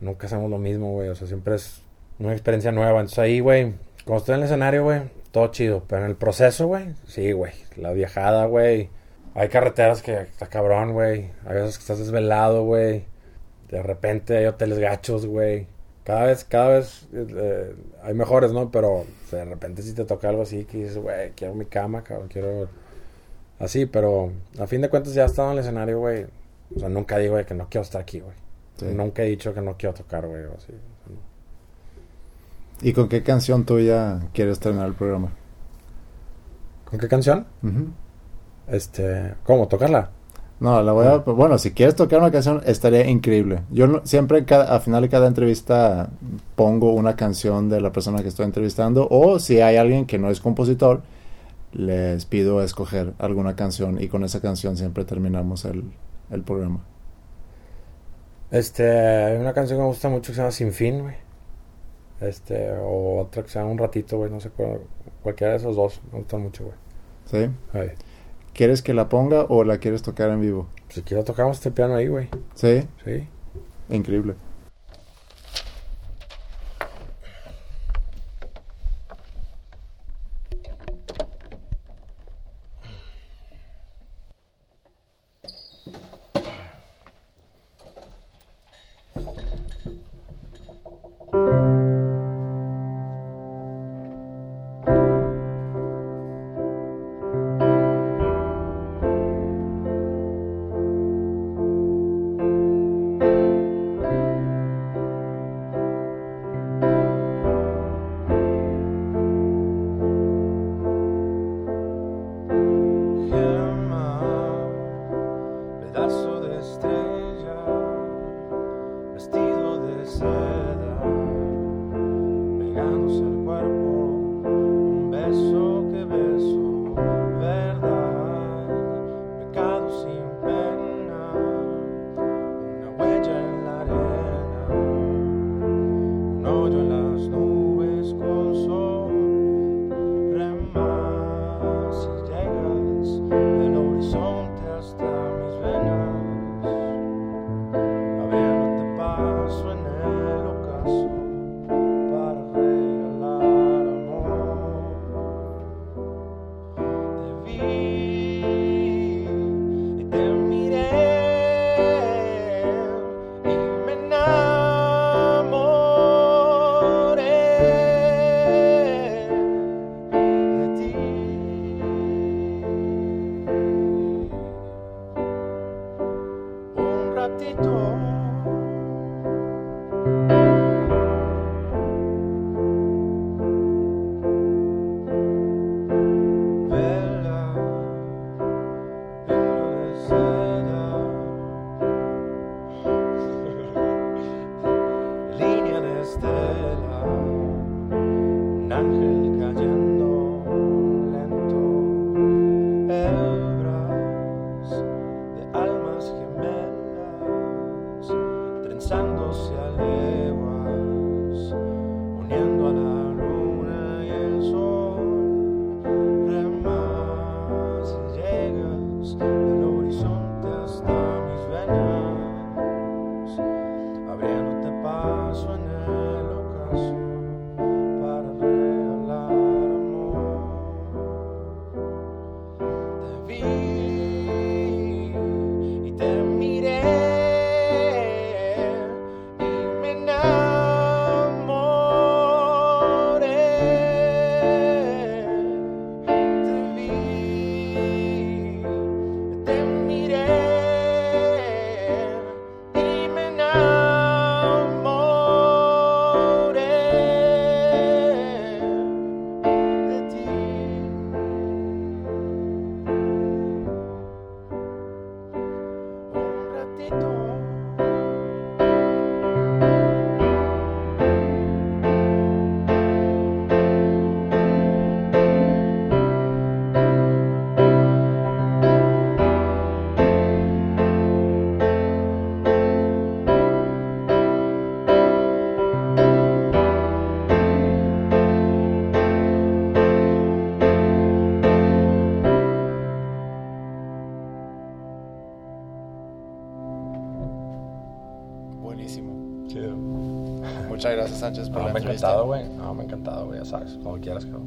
Nunca hacemos lo mismo, güey. O sea, siempre es una experiencia nueva. Entonces ahí, güey, cuando estoy en el escenario, güey, todo chido. Pero en el proceso, güey, sí, güey. La viajada, güey. Hay carreteras que está cabrón, güey. Hay veces que estás desvelado, güey. De repente hay hoteles gachos, güey. Cada vez, cada vez eh, hay mejores, ¿no? Pero de repente si te toca algo así que dices, güey, quiero mi cama, cabrón, quiero así, pero a fin de cuentas ya he estado en el escenario, güey. O sea, nunca digo güey, que no quiero estar aquí, güey. Sí. Nunca he dicho que no quiero tocar, güey, o así. ¿Y con qué canción tuya quieres terminar el programa? ¿Con qué canción? Uh -huh. Este, ¿cómo? ¿Tocarla? No, la voy a... Bueno, si quieres tocar una canción, estaría increíble. Yo no, siempre, cada, al final de cada entrevista, pongo una canción de la persona que estoy entrevistando. O si hay alguien que no es compositor, les pido escoger alguna canción y con esa canción siempre terminamos el, el programa. Este, hay una canción que me gusta mucho que se llama Sin Fin, güey. Este, o otra que se llama Un Ratito, güey, no sé cuál, cualquiera de esos dos me gustan mucho, güey. ¿Sí? Ahí. ¿Quieres que la ponga o la quieres tocar en vivo? Si quiero tocamos este piano ahí, güey. ¿Sí? Sí. Increíble. Muchas gracias, Sánchez, por No, la me ha entrevista. encantado, güey. No, me ha encantado, güey. Ya sabes, cuando quieras, cabrón.